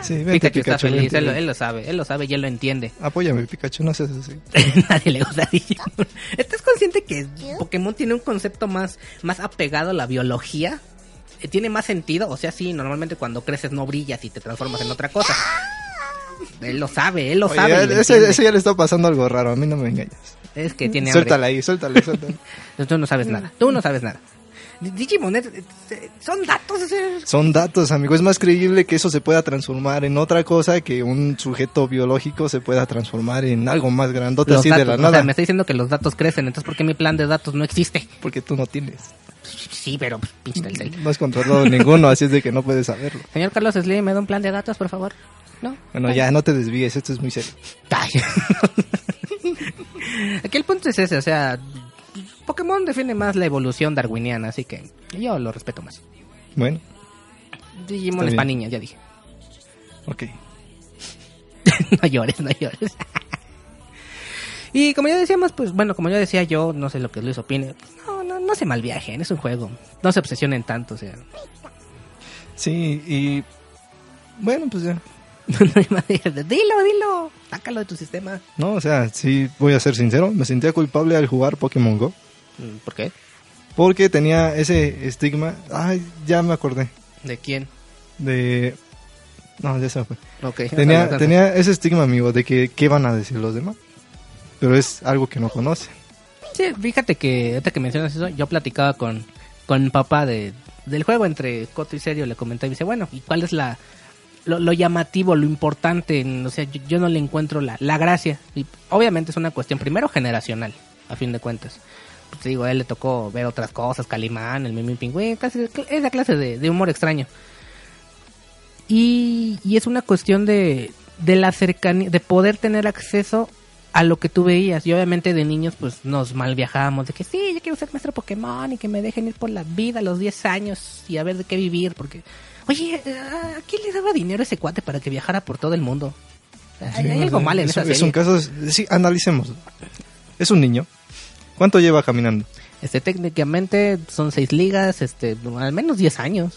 Speaker 2: Sí, vente,
Speaker 1: Pikachu, está feliz, él, lo-
Speaker 2: ven.
Speaker 1: él lo sabe, él lo sabe y él lo entiende.
Speaker 2: Apóyame, Pikachu, no seas así.
Speaker 1: Nadie le gusta Digimon. ¿Estás consciente que Pokémon tiene un concepto más, más apegado a la biología? Tiene más sentido, o sea, sí, normalmente cuando creces no brillas y te transformas en otra cosa. Él lo sabe, él lo
Speaker 2: Oye,
Speaker 1: sabe. y lo
Speaker 2: ese, ese ya le está pasando algo raro, a mí no me engañas.
Speaker 1: Es que tiene hambre.
Speaker 2: Suéltala ahí, suéltala, suéltala.
Speaker 1: Tú no sabes nada, tú no sabes nada. Di- Digimon, son datos.
Speaker 2: Son datos, amigo. Es más creíble que eso se pueda transformar en otra cosa que un sujeto biológico se pueda transformar en algo más grandote
Speaker 1: Los
Speaker 2: así
Speaker 1: datos,
Speaker 2: de la
Speaker 1: o sea,
Speaker 2: nada.
Speaker 1: me está diciendo que los datos crecen, entonces ¿por qué mi plan de datos no existe?
Speaker 2: Porque tú no tienes.
Speaker 1: Sí, pero pues.
Speaker 2: No has controlado ninguno, así es de que no puedes saberlo.
Speaker 1: Señor Carlos Slim, ¿me da un plan de datos, por favor? ¿No?
Speaker 2: Bueno, ya, no te desvíes, esto es muy serio.
Speaker 1: Ay. Aquí el punto es ese, o sea, Pokémon defiende más la evolución darwiniana, así que yo lo respeto más.
Speaker 2: Bueno,
Speaker 1: Digimon es para niñas, ya dije.
Speaker 2: ok.
Speaker 1: no llores, no llores. y como ya decíamos, pues bueno, como ya decía yo, no sé lo que Luis opine, pues, no, no, se malviajen, es un juego. No se obsesionen tanto, o sea.
Speaker 2: Sí, y... Bueno, pues ya.
Speaker 1: no hay manera de- dilo, dilo, sácalo de tu sistema.
Speaker 2: No, o sea, sí, voy a ser sincero, me sentía culpable al jugar Pokémon Go.
Speaker 1: Mm, ¿Por qué?
Speaker 2: Porque tenía ese estigma... Ay, ya me acordé.
Speaker 1: ¿De quién?
Speaker 2: De... No, ya se me fue.
Speaker 1: Ok.
Speaker 2: Tenía, tenía ese estigma, amigo, de que qué van a decir los demás. Pero es algo que no conoce.
Speaker 1: Sí, fíjate que ahorita que mencionas eso, yo platicaba con, con papá de, del juego entre Coto y Serio, le comenté y me dice, bueno, ¿y cuál es la lo, llamativo, lo importante? o sea, yo, no le encuentro la, la gracia. Y obviamente es una cuestión primero generacional, a fin de cuentas. Pues digo, a él le tocó ver otras cosas, Calimán, el Mimi Pingüín, casi- esa clase de, de humor extraño. Y, y es una cuestión de, de la cercanía, de poder tener acceso a lo que tú veías. Y obviamente de niños pues nos mal viajábamos de que sí, yo quiero ser maestro Pokémon y que me dejen ir por la vida a los 10 años y a ver de qué vivir. Porque, oye, eh, ¿a quién le daba dinero ese cuate para que viajara por todo el mundo? Hay,
Speaker 2: Sí,
Speaker 1: hay
Speaker 2: no
Speaker 1: algo mal en
Speaker 2: es,
Speaker 1: esa
Speaker 2: es un caso... Sí, analicemos. Es un niño. ¿Cuánto lleva caminando?
Speaker 1: Este, técnicamente son seis ligas, este, al menos 10 años.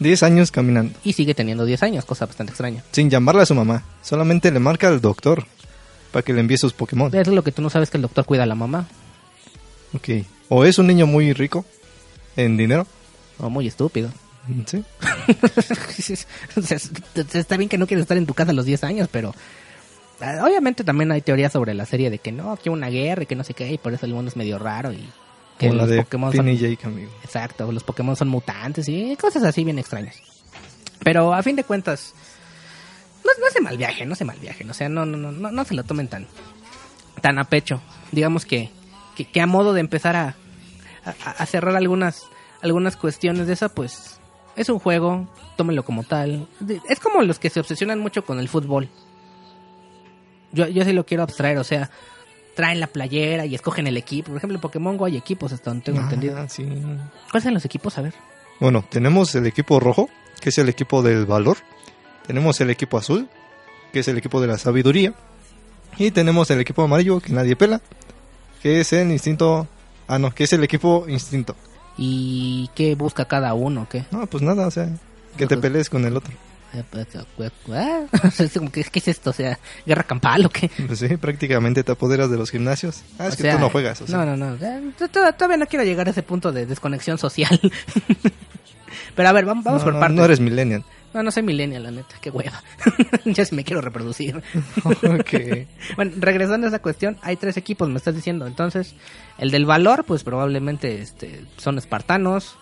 Speaker 2: 10 años caminando.
Speaker 1: Y sigue teniendo 10 años, cosa bastante extraña.
Speaker 2: Sin llamarle a su mamá. Solamente le marca al doctor para que le envíe sus Pokémon.
Speaker 1: Es lo que tú no sabes que el doctor cuida a la mamá.
Speaker 2: Ok. O es un niño muy rico en dinero.
Speaker 1: O muy estúpido.
Speaker 2: Sí.
Speaker 1: O sea, Está bien que no quieres estar en tu casa a los 10 años, pero... ah, Obviamente también hay teorías sobre la serie de que no, que una guerra y que no sé qué, y por eso el mundo es medio raro y que
Speaker 2: Como
Speaker 1: los
Speaker 2: de
Speaker 1: Pokémon son...
Speaker 2: y Jake, amigo.
Speaker 1: Exacto, los Pokémon son mutantes y cosas así bien extrañas. Pero a fin de cuentas, no, no se mal viaje, no se mal viaje, o sea, no, no, no, no, no se lo tomen tan, tan a pecho. Digamos que, que, que a modo de empezar a, a, a cerrar algunas, algunas cuestiones de esa, pues es un juego, tómenlo como tal. Es como los que se obsesionan mucho con el fútbol. Yo, yo sí lo quiero abstraer, o sea, traen la playera y escogen el equipo. Por ejemplo, en Pokémon Go hay equipos, hasta donde tengo
Speaker 2: Ah,
Speaker 1: entendido.
Speaker 2: sí.
Speaker 1: ¿Cuáles son los equipos? A ver.
Speaker 2: Bueno, tenemos el equipo rojo, que es el equipo del valor. Tenemos el equipo azul, que es el equipo de la sabiduría. Y tenemos el equipo amarillo, que nadie pela, que es el instinto... Ah, no, que es el equipo instinto.
Speaker 1: ¿Y qué busca cada uno? ¿Qué?
Speaker 2: No, pues nada, o sea, que te pelees con el otro.
Speaker 1: Eh, pues, eh, eh, es como que, ¿Qué es esto? O sea, ¿guerra campal o qué?
Speaker 2: Pues sí, prácticamente te apoderas de los gimnasios. Ah, es
Speaker 1: O
Speaker 2: que
Speaker 1: sea,
Speaker 2: tú no juegas, o sea.
Speaker 1: No, no, no. eh, to- to- Todavía no quiero llegar a ese punto de desconexión social. Pero a ver, vamos, vamos
Speaker 2: No,
Speaker 1: por
Speaker 2: no,
Speaker 1: partes.
Speaker 2: no eres millennial.
Speaker 1: No, no soy millennial, la neta. Qué hueva. ya si me quiero reproducir.
Speaker 2: Ok.
Speaker 1: bueno, regresando a esa cuestión, hay tres equipos, me estás diciendo. Entonces, el del valor, pues probablemente este, son espartanos.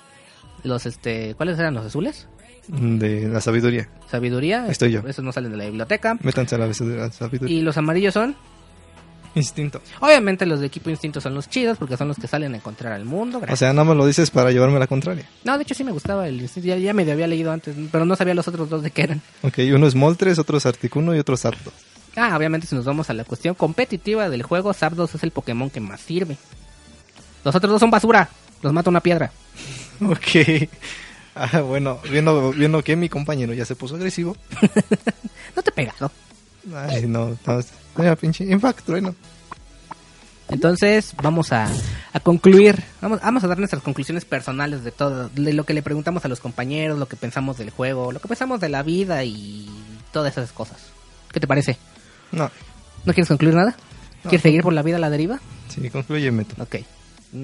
Speaker 1: Los, este, ¿cuáles eran los azules?
Speaker 2: De la sabiduría.
Speaker 1: Sabiduría.
Speaker 2: Estoy yo.
Speaker 1: Esos no salen de la biblioteca.
Speaker 2: Métanse a la de la sabiduría.
Speaker 1: Y los amarillos son.
Speaker 2: Instinto.
Speaker 1: Obviamente los de equipo instinto son los chidos porque son los que salen a encontrar al mundo.
Speaker 2: O sea, nada más lo dices para llevarme la contraria.
Speaker 1: No, de hecho sí me gustaba el instinto. Ya, ya medio había leído antes, pero no sabía los otros dos de qué eran.
Speaker 2: Ok, uno es Moltres, otro es Articuno y otro es Zapdos.
Speaker 1: Ah, obviamente si nos vamos a la cuestión competitiva del juego, Zapdos es el Pokémon que más sirve. Los otros dos son basura. Los mata una piedra.
Speaker 2: Ok. Ah, bueno, viendo, viendo que mi compañero ya se puso agresivo.
Speaker 1: no te he pegado.
Speaker 2: Ay, no, no, mira, pinche Impact, trueno.
Speaker 1: Entonces, vamos a, a concluir. Vamos, vamos a dar nuestras conclusiones personales de todo. De lo que le preguntamos a los compañeros, lo que pensamos del juego, lo que pensamos de la vida y todas esas cosas. ¿Qué te parece?
Speaker 2: No.
Speaker 1: ¿No quieres concluir nada?
Speaker 2: No.
Speaker 1: ¿Quieres seguir por la vida a la deriva?
Speaker 2: Sí, concluyeme tú.
Speaker 1: Ok.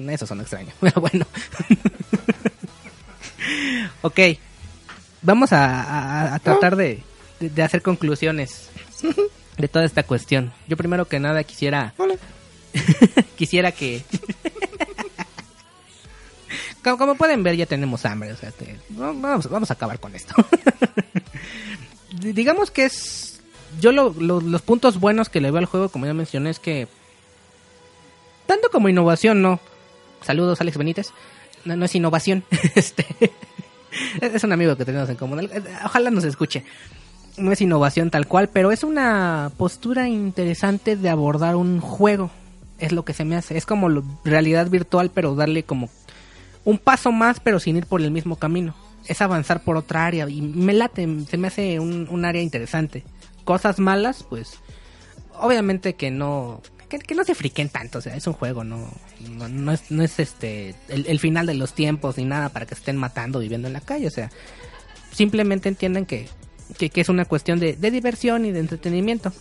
Speaker 1: Eso son extraños. Pero bueno. ok. Vamos a, a- a tratar de, de- de hacer conclusiones de toda esta cuestión. Yo primero que nada quisiera... quisiera que... como, como pueden ver ya tenemos hambre. O sea, vamos, vamos a acabar con esto. Di- Digamos que es... Yo lo- lo- los puntos buenos que le veo al juego, como ya mencioné, es que... Tanto como innovación, no. Saludos, Alex Benítez. No, no es innovación. este Es un amigo que tenemos en común. Ojalá nos escuche. No es innovación tal cual, pero es una postura interesante de abordar un juego. Es lo que se me hace. Es como realidad virtual, pero darle como un paso más, pero sin ir por el mismo camino. Es avanzar por otra área. Y me late, se me hace un, un área interesante. Cosas malas, pues obviamente que no que, que no se friquen tanto, o sea, es un juego, no no, no es, no es este el, el final de los tiempos ni nada para que estén matando viviendo en la calle, o sea, simplemente entiendan que, que, que es una cuestión de, de diversión y de entretenimiento.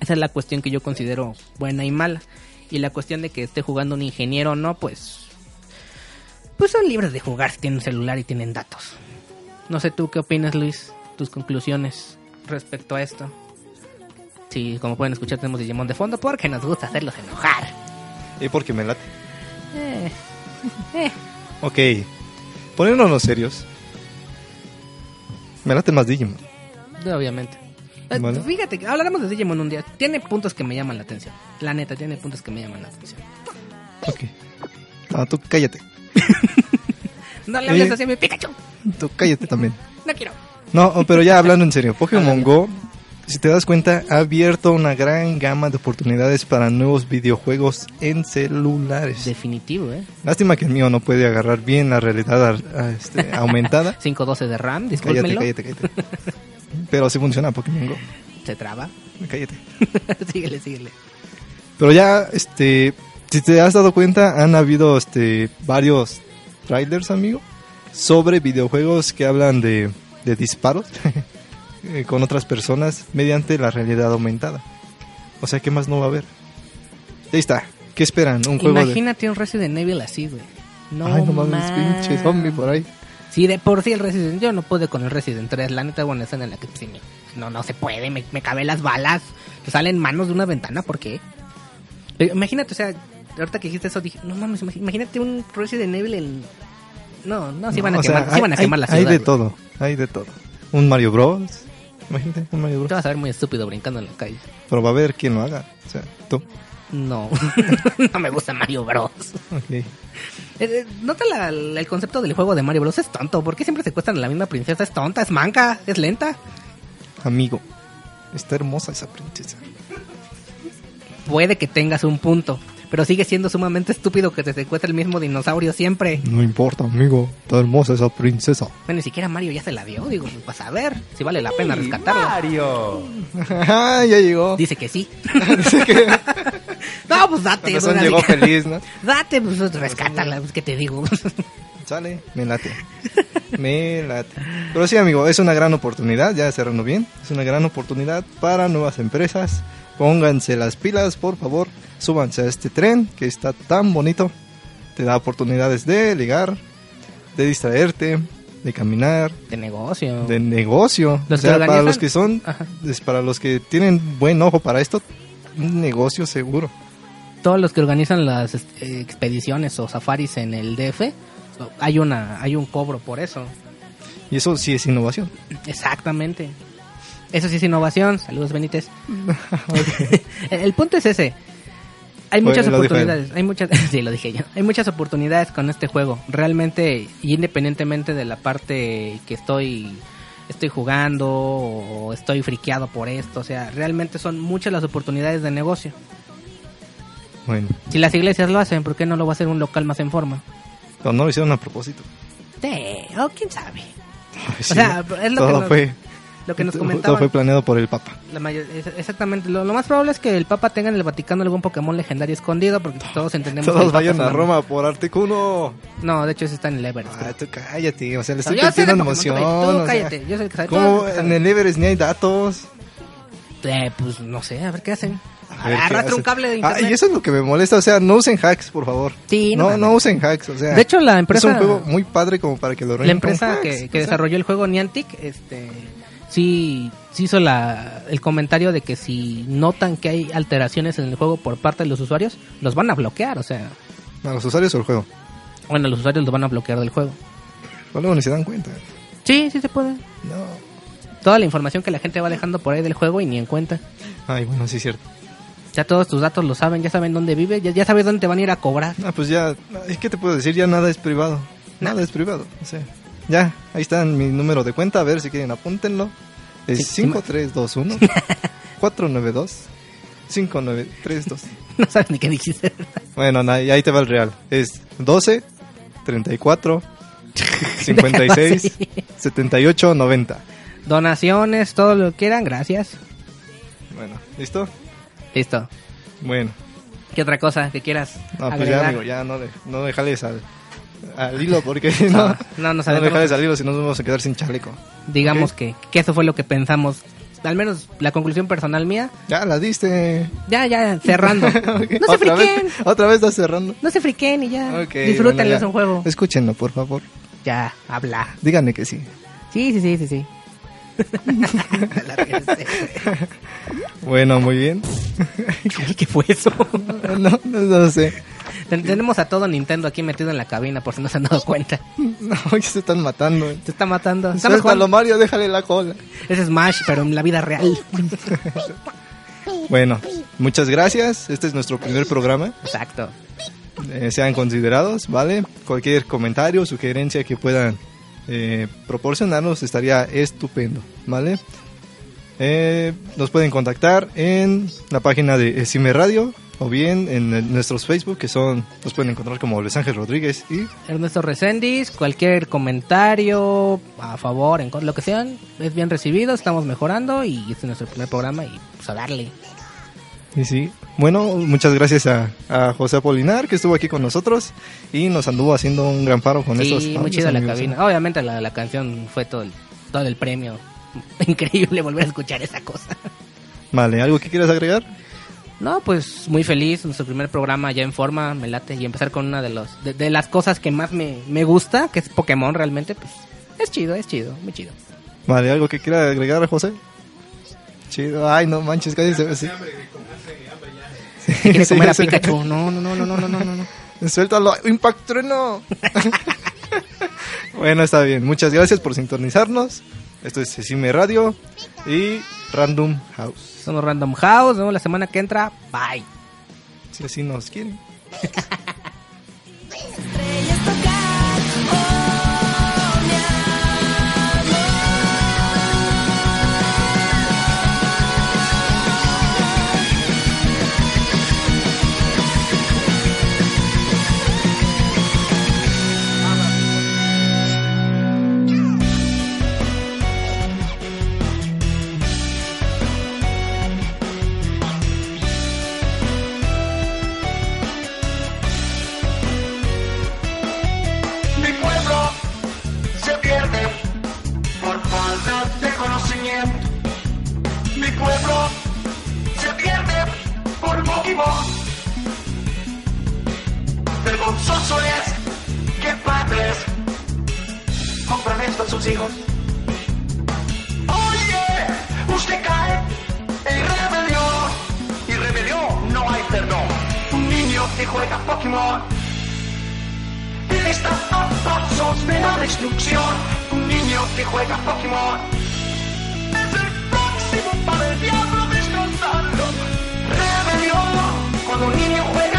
Speaker 1: Esa es la cuestión que yo considero buena y mala. Y la cuestión de que esté jugando un ingeniero o no, pues pues son libres de jugar si tienen celular y tienen datos. No sé tú qué opinas, Luis, tus conclusiones respecto a esto. Sí, como pueden escuchar tenemos Digimon de fondo porque nos gusta hacerlos enojar.
Speaker 2: Y porque me late.
Speaker 1: Eh, eh.
Speaker 2: Ok, poniéndonos serios. Me late más Digimon.
Speaker 1: Obviamente. Eh,
Speaker 2: Bueno.
Speaker 1: Fíjate, que hablaremos de Digimon un día. Tiene puntos que me llaman la atención. La neta, tiene puntos que me llaman la atención.
Speaker 2: Ok. No, tú cállate.
Speaker 1: No le hables
Speaker 2: Eh.
Speaker 1: así a mi Pikachu.
Speaker 2: Tú cállate también.
Speaker 1: No quiero.
Speaker 2: No, pero ya hablando en serio, Pokémon Go, si te das cuenta, ha abierto una gran gama de oportunidades para nuevos videojuegos en celulares.
Speaker 1: Definitivo, ¿eh?
Speaker 2: Lástima que el mío no puede agarrar bien la realidad ar- a- este, aumentada.
Speaker 1: 512 de RAM,
Speaker 2: Cállate,
Speaker 1: discúlpenlo.
Speaker 2: cállate, cállate. Pero sí funciona Pokémon Go.
Speaker 1: Se traba.
Speaker 2: Cállate.
Speaker 1: síguele, síguele.
Speaker 2: Pero ya, este, Si te has dado cuenta, han habido este varios trailers, amigo, sobre videojuegos que hablan de, de disparos eh, con otras personas mediante la realidad aumentada. O sea, ¿qué más no va a haber? Ahí está. ¿Qué esperan? Un juego de...
Speaker 1: Imagínate un Resident Evil así, güey. No,
Speaker 2: Ay, no mames. pinche zombie por ahí.
Speaker 1: Sí, de por sí el Resident, yo no pude con el Resident 3, la neta, bueno, escena en la que sí, me- no, no se puede, me, me caben las balas, te salen manos de una ventana, ¿por qué? Eh, Imagínate, o sea, ahorita que dijiste eso, dije, no mames, imagínate un Resident Evil en... No, no, sí van a
Speaker 2: No, o sea,
Speaker 1: quemar, sí
Speaker 2: hay-
Speaker 1: van a
Speaker 2: hay-
Speaker 1: quemar la
Speaker 2: Hay
Speaker 1: ciudad.
Speaker 2: de
Speaker 1: güey.
Speaker 2: todo, hay de todo. Un Mario Bros. Imagínate, un Mario
Speaker 1: Te
Speaker 2: Bros.
Speaker 1: vas a ver muy estúpido brincando en la calle.
Speaker 2: Pero va a haber quien lo haga. O sea, tú.
Speaker 1: No, no me gusta Mario Bros.
Speaker 2: Ok.
Speaker 1: Eh, eh, Nota la- el concepto del juego de Mario Bros. Es tonto. ¿Por qué siempre secuestran a la misma princesa? Es tonta, es manca, es lenta.
Speaker 2: Amigo, está hermosa esa princesa.
Speaker 1: Puede que tengas un punto, pero sigue siendo sumamente estúpido que te secuestre el mismo dinosaurio siempre.
Speaker 2: No importa, amigo. Está hermosa esa princesa.
Speaker 1: Bueno, ni siquiera Mario ya se la dio. Digo, vas a ver si vale la pena rescatarla.
Speaker 2: Mario. ya llegó.
Speaker 1: Dice que sí.
Speaker 2: Dice que...
Speaker 1: No, pues date. Pues,
Speaker 2: llegó feliz, ¿no?
Speaker 1: Date, pues rescátala, pues que te digo.
Speaker 2: Sale, me late. Me late. Pero sí, amigo, es una gran oportunidad, ya cerrando bien, es una gran oportunidad para nuevas empresas. Pónganse las pilas, por favor, súbanse a este tren que está tan bonito. Te da oportunidades de ligar, de distraerte, de caminar,
Speaker 1: De negocio.
Speaker 2: de negocio.
Speaker 1: Los
Speaker 2: o sea,
Speaker 1: que
Speaker 2: para los que son, es para los que tienen buen ojo para esto, un negocio seguro.
Speaker 1: Todos los que organizan las este, expediciones o safaris en el DF, hay una hay un cobro por eso.
Speaker 2: Y eso sí es innovación.
Speaker 1: Exactamente. Eso sí es innovación. Saludos, Benítez. el punto es ese. Hay muchas oportunidades. Hay muchas, sí, lo dije yo. Hay muchas oportunidades con este juego. Realmente, y independientemente de la parte que estoy estoy jugando o estoy friqueado por esto, o sea, realmente son muchas las oportunidades de negocio.
Speaker 2: Bueno,
Speaker 1: Si las iglesias lo hacen, ¿por qué no lo va a hacer un local más en forma?
Speaker 2: pero no lo hicieron a propósito.
Speaker 1: Sí, o quién sabe.
Speaker 2: Sí,
Speaker 1: o sea, es lo
Speaker 2: todo
Speaker 1: que nos,
Speaker 2: fue,
Speaker 1: lo que nos
Speaker 2: todo
Speaker 1: comentaban.
Speaker 2: fue planeado por el Papa.
Speaker 1: La mayor- exactamente. Lo, lo más probable es que el Papa tenga en el Vaticano algún Pokémon legendario escondida, porque todos entendemos.
Speaker 2: Todos vayan a
Speaker 1: una-
Speaker 2: Roma por Articuno.
Speaker 1: No, de hecho, ese está en el Everest.
Speaker 2: Ah, tú cállate, o sea, le estoy metiendo
Speaker 1: Pokémon,
Speaker 2: emoción.
Speaker 1: tú
Speaker 2: o sea,
Speaker 1: cállate, yo sé que sabe
Speaker 2: ¿Cómo
Speaker 1: todo.
Speaker 2: en el Everest ni hay datos?
Speaker 1: Eh, pues no sé, a ver qué hacen.
Speaker 2: A ver, ¿qué
Speaker 1: Arrastra un cable de
Speaker 2: Ah,
Speaker 1: internet.
Speaker 2: y eso es lo que me molesta, o sea, no usen hacks, por favor.
Speaker 1: Sí, no
Speaker 2: no, no usen hacks, o sea.
Speaker 1: De hecho, la empresa-
Speaker 2: Es un juego muy padre como para que lo
Speaker 1: La
Speaker 2: arruinen con
Speaker 1: empresa
Speaker 2: hacks,
Speaker 1: que, que desarrolló el juego Niantic, este, sí, sí hizo la, el comentario de que si notan que hay alteraciones en el juego por parte de los usuarios, los van a bloquear, o sea,
Speaker 2: ¿A los usuarios o el juego?
Speaker 1: bueno, los usuarios los van a bloquear del juego.
Speaker 2: Pues luego ni se dan cuenta.
Speaker 1: Sí, sí se puede.
Speaker 2: No.
Speaker 1: Toda la información que la gente va dejando por ahí del juego y ni en cuenta.
Speaker 2: Ay, bueno, sí es cierto.
Speaker 1: Ya todos tus datos lo saben, ya saben dónde vive, ya, ya sabes dónde te van a ir a cobrar.
Speaker 2: Ah, pues ya, es que te puedo decir, ya nada es privado. Nada es privado, o sea. Ya, ahí está mi número de cuenta, a ver si quieren apúntenlo. Es
Speaker 1: Sí, sí,
Speaker 2: 5321 492 5932.
Speaker 1: No sabes ni qué dijiste.
Speaker 2: Bueno, y ahí te va el real. Es 12 34 56
Speaker 1: Déjalo así.
Speaker 2: 78 90.
Speaker 1: Donaciones, todo lo que quieran, gracias.
Speaker 2: Bueno, ¿listo?
Speaker 1: Listo.
Speaker 2: Bueno.
Speaker 1: ¿Qué otra cosa que quieras
Speaker 2: No, pues
Speaker 1: agregar?
Speaker 2: ya, amigo, ya no, le, no le jales al, al hilo porque no,
Speaker 1: No, no nos
Speaker 2: no jales al hilo si no nos vamos a quedar sin chaleco.
Speaker 1: Digamos que, que eso fue lo que pensamos. Al menos la conclusión personal mía.
Speaker 2: Ya la diste.
Speaker 1: Ya, ya, cerrando. No se
Speaker 2: otra vez,
Speaker 1: friquen.
Speaker 2: otra vez estás cerrando.
Speaker 1: No se friquen y ya.
Speaker 2: Ok,
Speaker 1: Disfrútenlo,
Speaker 2: bueno, ya.
Speaker 1: es un juego.
Speaker 2: Escúchenlo, por favor.
Speaker 1: Ya, habla.
Speaker 2: Díganme que sí.
Speaker 1: Sí, sí, sí, sí, sí.
Speaker 2: Bueno, muy bien.
Speaker 1: ¿Qué fue eso?
Speaker 2: no, no, no sé.
Speaker 1: Ten- Tenemos a todo Nintendo aquí metido en la cabina por si no se han dado cuenta.
Speaker 2: No, se están matando.
Speaker 1: Se está matando. Estamos
Speaker 2: Suéltalo. Mario, déjale la cola.
Speaker 1: Es Smash, pero en la vida real.
Speaker 2: Bueno, muchas gracias. Este es nuestro primer programa.
Speaker 1: Exacto.
Speaker 2: Eh, sean considerados, ¿vale? Cualquier comentario, sugerencia que puedan eh, proporcionarnos estaría estupendo, ¿vale? Eh, nos pueden contactar en la página de Cime Radio o bien en el- nuestros Facebook que son, nos pueden encontrar como Luis Ángel Rodríguez y
Speaker 1: Ernesto Reséndiz, cualquier comentario a favor, en contra, lo que sean, es bien recibido, estamos mejorando y este es nuestro primer programa y pues a darle.
Speaker 2: Sí, sí. Bueno, muchas gracias a, a José Apolinar que estuvo aquí con nosotros y nos anduvo haciendo un gran paro con estos.
Speaker 1: Sí, muy chida la cabina. Obviamente la, la canción fue todo el, todo el premio. Increíble volver a escuchar esa cosa.
Speaker 2: Vale, ¿algo que quieras agregar?
Speaker 1: No, pues muy feliz, nuestro primer programa ya en forma, me late, y empezar con una de los de, de las cosas que más me, me gusta, que es Pokémon realmente, pues es chido, es chido, muy chido.
Speaker 2: Vale, ¿algo que quiera agregar, José? Chido. Ay, no manches, cállese. Sí.
Speaker 1: Quiere
Speaker 2: Sí,
Speaker 1: comer a. Pikachu, no, no, no, no, no, no, no, no.
Speaker 2: Suéltalo, Impact Trueno. bueno, está bien. Muchas gracias por sintonizarnos. Esto es Cecime Radio y Random House.
Speaker 1: Somos Random House, nos vemos la semana que entra, bye.
Speaker 2: Si así nos quieren.
Speaker 14: Vergonzoso es que padres compran esto a sus hijos. Oye, usted cae en rebelión. Y rebelión no hay perdón. Un niño que juega Pokémon está a pasos de la destrucción. Un niño que juega Pokémon es el próximo para el diablo destrozarlo. Rebelión, cuando un niño juega